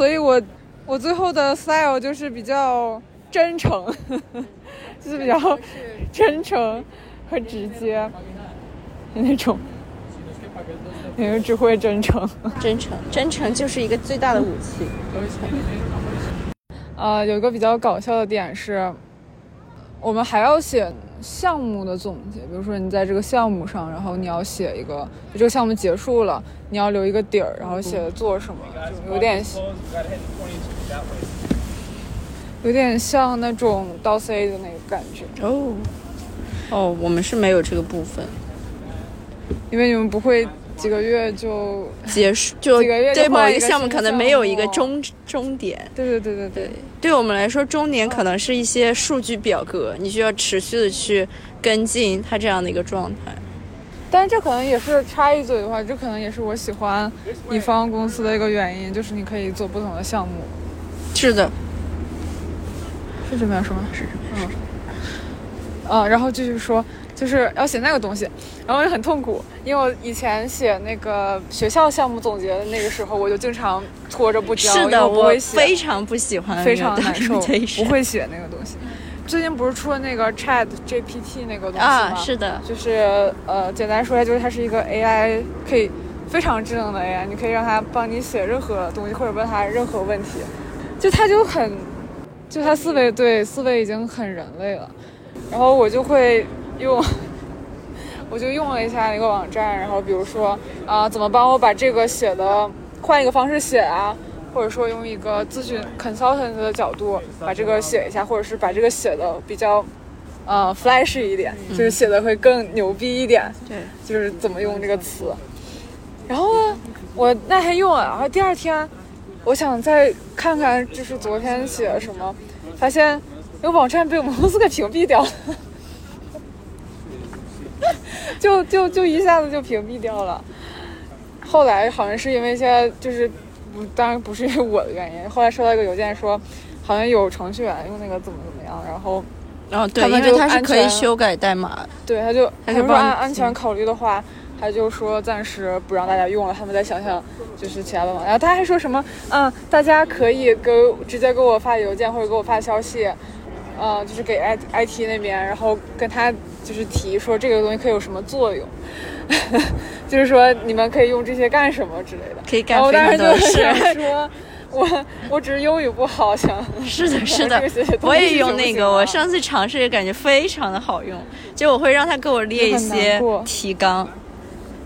所以我我最后的 style 就是比较真诚，(laughs) 就是比较真诚和直接那种，因为只会真诚。真诚，真诚就是一个最大的武器。呃，有一个比较搞笑的点是，我们还要写项目的总结，比如说你在这个项目上，然后你要写一个，就这个项目结束了，你要留一个底儿，然后写做什么，就有点有点像那种到 C 的那个感觉，哦，哦，我们是没有这个部分。因为你们不会几个月就，结束就对某一个项目可能没有一个终终点。对对对对对对，对我们来说，终点可能是一些数据表格，你需要持续的去跟进它这样的一个状态。但是这可能也是插一嘴的话，这可能也是我喜欢乙方公司的一个原因，就是你可以做不同的项目。是的，是这么样说吗？是，嗯，啊，然后继续说，就是要写那个东西，然后也很痛苦，因为我以前写那个学校项目总结的那个时候，我就经常拖着不交，是的，我我不会写，非常不喜欢非常难受，不会写那个东西。最近不是出了那个 Chat GPT 那个东西吗？啊，是的，就是呃，简单说一下，就是它是一个 AI，可以非常智能的 AI，你可以让它帮你写任何东西，或者问它任何问题，就它就很，就它思维对思维已经很人类了。然后我就会用，(laughs) 我就用了一下那个网站，然后比如说啊、怎么帮我把这个写的换一个方式写啊，或者说用一个咨询 consultant 的角度把这个写一下，或者是把这个写的比较。呃，flash 一点，就是写的会更牛逼一点。对，就是怎么用这个词。然后呢，我那天用了，然后第二天，我想再看看，就是昨天写了什么，发现有网站被我们公司给屏蔽掉了，就就就一下子就屏蔽掉了。后来好像是因为现在就是不，当然不是因为我的原因。后来收到一个邮件说，好像有程序员用那个怎么怎么样，然后然后对，因为就安它是可以全修改代码。对，他就他说还可以帮你按安全考虑的话，他就说暂时不让大家用了，他们再想想就是其他办法。然后他还说什么，嗯，大家可以给直接给我发邮件或者给我发消息，呃，就是给 I I T 那边，然后跟他就是提说这个东西可以有什么作用，(laughs) 就是说你们可以用这些干什么之类的。可以干我非当时就常多事。想说，我我只是英语不好，想 (laughs) 是的，是的 (laughs) 我也用那个，我上次尝试也感觉非常的好用。就我会让他给我列一些提纲，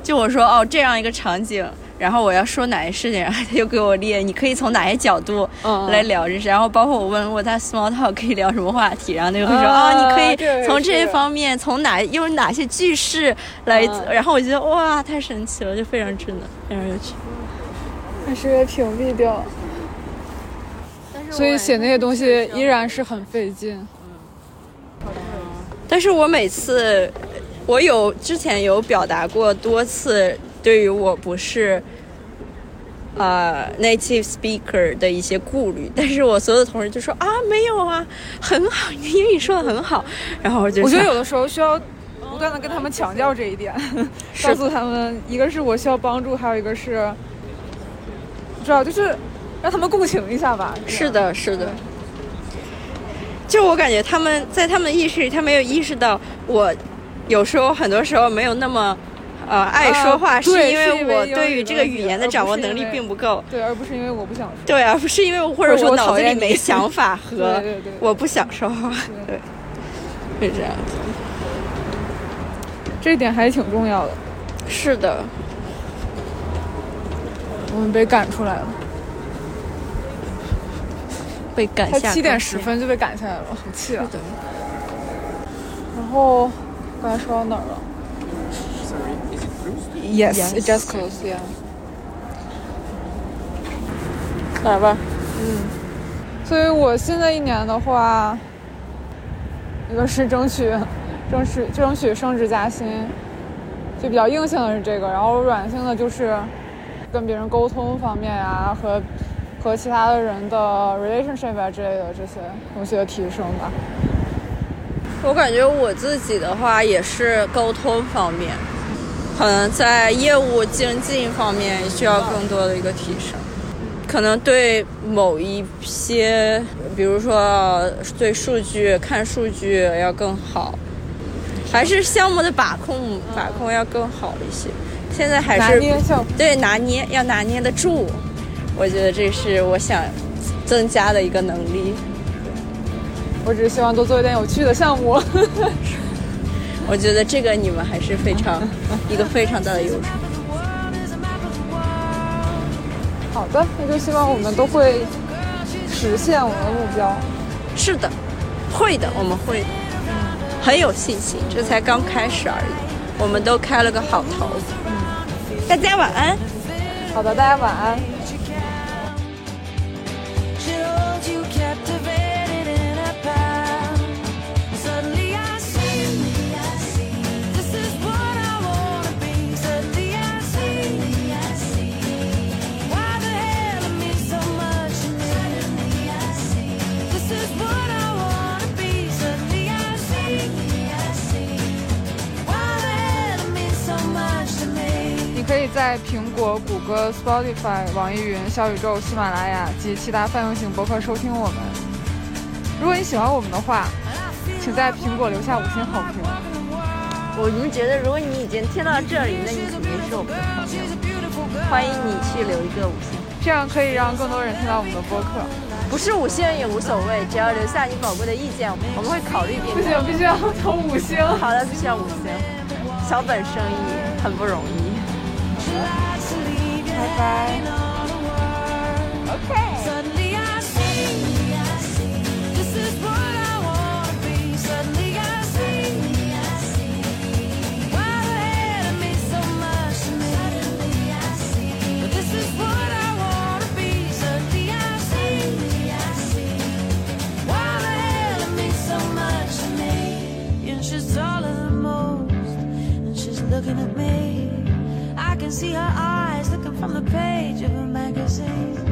就我说哦这样一个场景，然后我要说哪些事情，然后他就给我列，你可以从哪些角度嗯来聊这事，然后包括我问我他 small talk 可以聊什么话题，然后他就会说啊啊你可以从这些方面，从哪用哪些句式来，嗯。然后我觉得哇太神奇了，就非常智能，非常有趣。但是也屏蔽掉，所以写那些东西依然是很费劲。但是我每次，我有之前有表达过多次，对于我不是，呃，native speaker 的一些顾虑，但是我所有的同事就说啊，没有啊，很好，你英语说的很好，然后我就想我觉得有的时候需要不断的跟他们强调这一点，(laughs) 是告诉他们，一个是我需要帮助，还有一个是，不知道就是让他们共情一下吧。是的，是的。就我感觉他们在他们的意识里，他没有意识到我有时候很多时候没有那么呃爱说话，是因为为我对于这个语言的掌握能力并不够。对，而不是因为我不想说。对而，不是因为我或者我我脑子里没想 (laughs) 法和我不想说话，对，是这样子。这一点还是挺重要的。是的，我们被赶出来了，被赶下才七点。十分就被赶下来了，好气啊！然后刚才说到哪儿了 It it just closed. Yeah. 来吧。嗯。所以我新的一年的话，一个是争取，争取争取升职加薪，就比较硬性的是这个，然后软性的就是跟别人沟通方面呀、和和其他的人的 relationship 啊之类的这些东西的提升吧。我感觉我自己的话也是沟通方面，可能在业务精进方面需要更多的一个提升。可能对某一些，比如说对数据看数据要更好，还是项目的把控把控要更好一些。现在还是对拿捏要拿捏得住，我觉得这是我想增加的一个能力。我只是希望多做一点有趣的项目。(laughs) 我觉得这个你们还是非常一个非常大的优势。(laughs) 好的，那就希望我们都会实现我们的目标。是的，会的，我们会的，很有信心。这才刚开始而已，我们都开了个好头。大家晚安。好的，大家晚安。以在苹果、谷歌、Spotify、网易云、小宇宙、喜马拉雅及其他泛用型博客收听我们。如果你喜欢我们的话，请在苹果留下五星好评。我们觉得，如果你已经听到这里，那你肯定是我们的朋友。欢迎你去留一个五星，这样可以让更多人听到我们的播客。不是五星也无所谓，只要留下你宝贵的意见，我们会考虑并不行，必须要投五星。好的，必须要五星。小本生意很不容易。拜拜。Suddenly I see, this is what I wanna be. Suddenly I see, why the hell it so much to me. But this is what I wanna be. Suddenly I see, why the hell it so much to me. And she's taller than most, and she's looking at me. Can see her eyes looking from the page of a magazine.